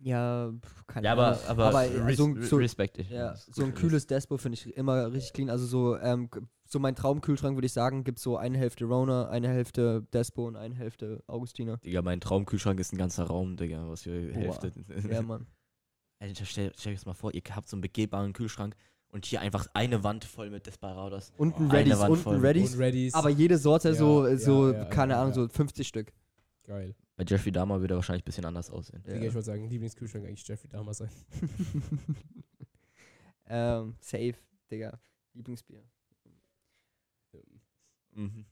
Ja, keine ja, Ahnung. aber, aber, so, ein- so, ja, so ein kühles Despo finde ich immer richtig clean. Also so, ähm, so mein Traumkühlschrank würde ich sagen, gibt so eine Hälfte Rona, eine Hälfte Despo und eine Hälfte Augustiner. Digga, mein Traumkühlschrank ist ein ganzer Raum, Digga, was für. Hälfte. Ja, Mann. Alter, stell, stell dir das mal vor, ihr habt so einen begehbaren Kühlschrank und hier einfach eine Wand voll mit Desperados. Und ein Eine Reddys, Wand und voll. ein Reddys. Aber jede Sorte Ja, so, ja, so ja, keine ja, Ahnung, ja. so 50 Stück. Geil. Bei Jeffrey Dahmer würde er wahrscheinlich ein bisschen anders aussehen. Ja. Digga, ich würde sagen, Lieblingskühlschrank eigentlich Jeffrey Dahmer sein. ähm, safe, Digga. Lieblingsbier. Mhm.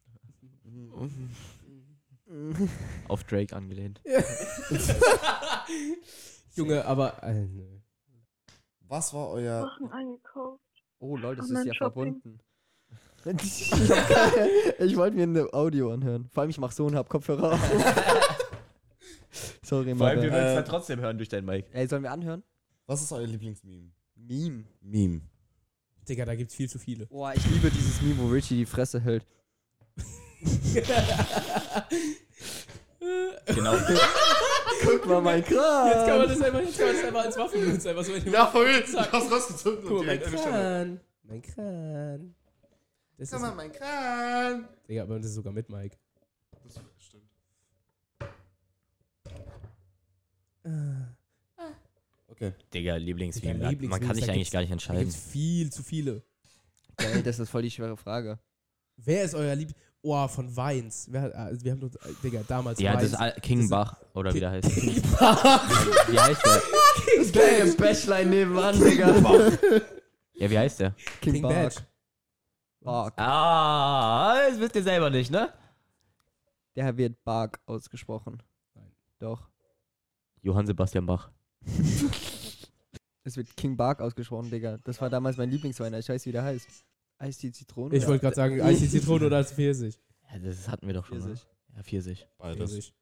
Auf Drake angelehnt. Junge, aber. Äh, nö. Was war euer. Sachen eingekauft. Oh lol, das ist ja Shopping. verbunden. ich wollte mir ein Audio anhören. Vor allem, ich mach so und hab Kopfhörer auf. Sorry, Vor allem, wir Mann. würden es Äh, dann trotzdem hören durch dein Mic. Ey, sollen wir anhören? Was ist euer Lieblingsmeme? Meme. Meme. Digga, da gibt's viel zu viele. Boah, ich liebe dieses Meme, wo Richie die Fresse hält. Genau. Guck mal, mein Kran. Jetzt kann man das einfach, jetzt kann man das einfach als Waffe benutzen. Einfach so, wenn du- Ja, voll. Zack. Ich hab's rausgezogen Guck mal, und mein direkt Stelle. Kran. Mein Kran. Das ist, mal, mein Kran. Digga, aber das ist sogar mit Mike. Das stimmt. Okay. Digga, Lieblingsmeme. Digga, Man kann sich eigentlich gar nicht entscheiden. gibt's viel zu viele. Ey, das ist voll die schwere Frage. Wer ist euer Lieb... Oh, von Weins. Wer also wir haben doch, äh, Digga, damals Ja, das Weins. ist Al- King das- Bach, oder wie der heißt. wie heißt der? Das geil im Bächlein nebenan, Digga. Ja, wie heißt der? King, King Bark. Bark. Ah, das wisst ihr selber nicht, ne? Der wird Bark ausgesprochen. Nein. Doch. Johann Sebastian Bach. Es wird King Bark ausgesprochen, Digga. Das war damals mein Lieblingswein. Ich weiß, wie der heißt. Eis die Zitrone. Ich wollte gerade sagen, Eis die Zitrone oder als Pfirsich. Ja, das hatten wir doch schon. Pfirsich. Ne? Ja, Pfirsich. Beides. Pfirsich.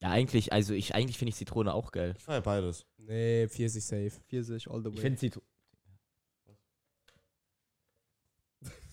Ja, eigentlich, also ich, eigentlich finde ich Zitrone auch geil. Ich feier beides. Nee, Pfirsich safe. Pfirsich, all the way. Ich finde Zitrone.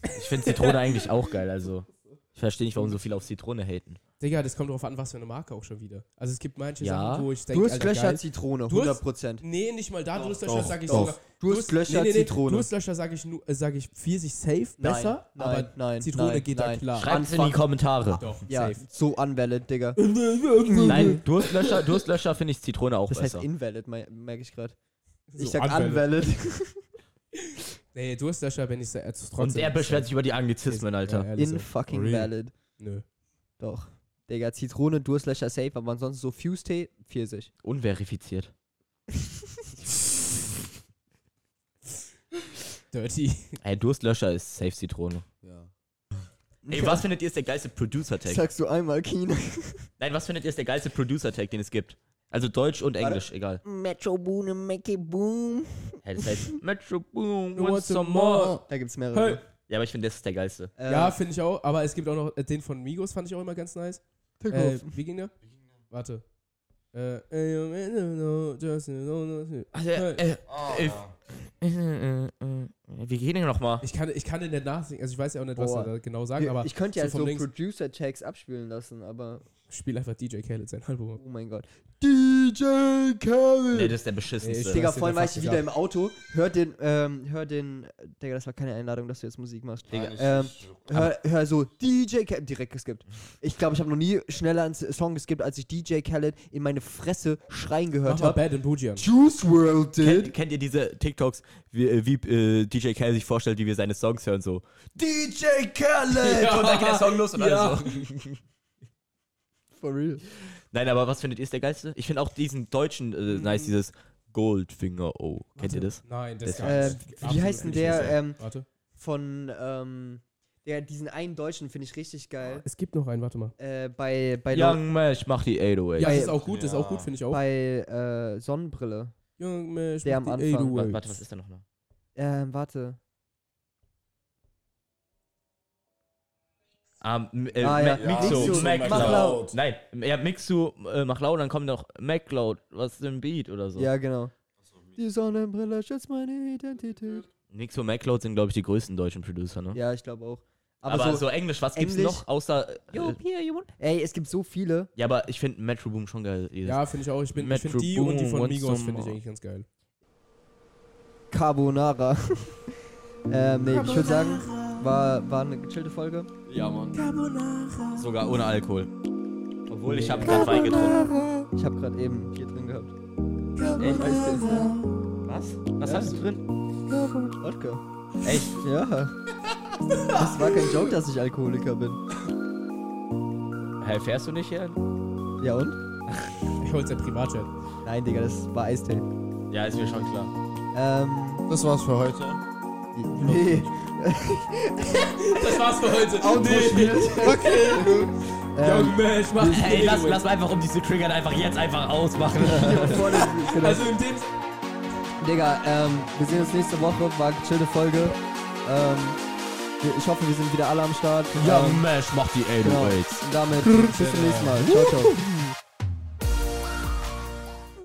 Ich finde Zitrone eigentlich auch geil, also. Ich verstehe nicht, warum so viele auf Zitrone haten. Digga, das kommt drauf an, was für eine Marke auch schon wieder. Also es gibt manche Ja. Sachen, wo ich denke, Alter, Durstlöcher geil. Zitrone, Durst- 100%. Nee, nicht mal da. Doch, Durstlöcher doch, sage ich doch. sogar. Durstlöcher, nee, nee, nee, Zitrone. Durstlöcher sage ich, äh, sag ich Pfirsich safe, Nein, besser, nein, aber nein, Zitrone nein, geht nein. da klar. Schreibt es in die Kommentare. Doch, Ja, safe. so unvalid, Digga. Nein, Durstlöscher, Durstlöscher finde ich Zitrone auch Das heißt besser. invalid, me- merke ich gerade. So, Ich sag unvalid. unvalid. Nee, Durstlöscher, wenn ich äh, trotzdem. Und er beschwert sich über die Anglizismen, Alter. Ja, In fucking valid. Nö. Doch. Digga, Zitrone, Durstlöcher safe, aber ansonsten so Fuse-Tee, Pfirsich. Unverifiziert. Dirty. Ey, Durstlöscher ist safe Zitrone. Ja. Ey, was findet ihr ist der geilste Producer-Tag? Sagst du einmal, Kino? Nein, was findet ihr ist der geilste Producer-Tag, den es gibt? Also Deutsch und Englisch, egal. Metro Boom, make it boom. Hey, das heißt Metro Boom, want want some more? Da gibt's mehrere. Hey. Ja, aber ich finde, das ist der geilste. Ja, finde ich auch. Aber es gibt auch noch äh, den von Migos, fand ich auch immer ganz nice. Äh, wie ging der? Warte. Äh, no, just, no, no, no. Also, äh, äh, äh, äh, äh, wie geht denn nochmal? Ich kann, ich kann den nicht nachsingen. Also ich weiß ja auch nicht, was Boah. er da genau sagt, aber ich könnte ja so so, Producer-Tags abspielen lassen, aber spiel einfach DJ Khaled sein Album. oh mein Gott. DJ Khaled! Nee, das ist der beschissenste. Digga, weißt du, vorhin war ich wieder im Auto. Hör den, ähm, hör den, Digga, das war keine Einladung, dass du jetzt Musik machst. Digga, Ähm, hör, hör so DJ Khaled, direkt geskippt. Ich glaube, ich habe noch nie schneller einen Song geskippt, als ich DJ Khaled in meine Fresse schreien gehört habe. Bad and Bougie. Juice World kennt, kennt ihr diese TikToks, wie, äh, wie äh, DJ Khaled sich vorstellt, wie wir seine Songs hören, so DJ Khaled! Ja. und dann geht der Song los und Ja. alles so. For real. Nein, aber was findet ihr ist der geilste? Ich finde auch diesen deutschen äh, nice, dieses Goldfinger O. Kennt ihr das? Nein, das, Das- gar Äh, wie heißt denn der, ähm, Warte. von, ähm, der, diesen einen Deutschen finde ich richtig geil. Es gibt noch einen, warte mal. Äh, bei, bei, Young Mesh macht die 808. Ja, das ist auch gut, das ist auch gut, finde ich auch. bei äh, Sonnenbrille. Young Mesh Der am die Anfang. 808s. Warte, was ist da nochmal? Ähm, warte. Ah, m- äh, Ah, ja. Ma- Mixo, Mixo, MacLoud. mach laut. Nein, ja, Mixu, äh, mach laut, dann kommt noch MacLoud. Was ist denn Beat oder so? Ja, genau. Die Sonnenbrille schützt meine Identität. Mixo, MacLoud sind, glaube ich, die größten deutschen Producer, ne? Ja, ich glaube auch. Aber, Aber, so, so, Englisch, was gibt's Englisch- noch außer. Äh, Yo, here you want. Ey, es gibt so viele. ja, aber ich finde Metro Boom schon geil. Ja, finde ich auch. Ich, bin- ich Metro finde die und die von Migos finde ich eigentlich ganz geil. Carbonara. ähm, nee, ich würde sagen, war, war eine gechillte Folge. Ja, Mann. Sogar ohne Alkohol. Obwohl, ich habe gerade Wein getrunken. Ich habe gerade eben Bier drin gehabt. Echt? Du, Was? Was hast du drin? Wodka. Echt? Ja. Das war kein Joke, dass ich Alkoholiker bin. Hä, fährst du nicht hier? Ja und? Ich hol's ja Privatjet. Nein, Digga, das war Eistee. Ja, ist mir schon klar. Ähm, Das war's für heute. nee. Das war's für heute. Okay. Ähm, Young Mesh macht die Ey, lass, 808s. lass mal einfach, um die zu triggern, einfach jetzt einfach ausmachen. genau. Also in dem Digga, ähm, wir sehen uns nächste Woche. War eine gechillte Folge. Ähm, ich hoffe, wir sind wieder alle am Start. Young Ähm, Mesh macht die genau. 808s. Und damit bis zum nächsten Mal. Ciao, ciao.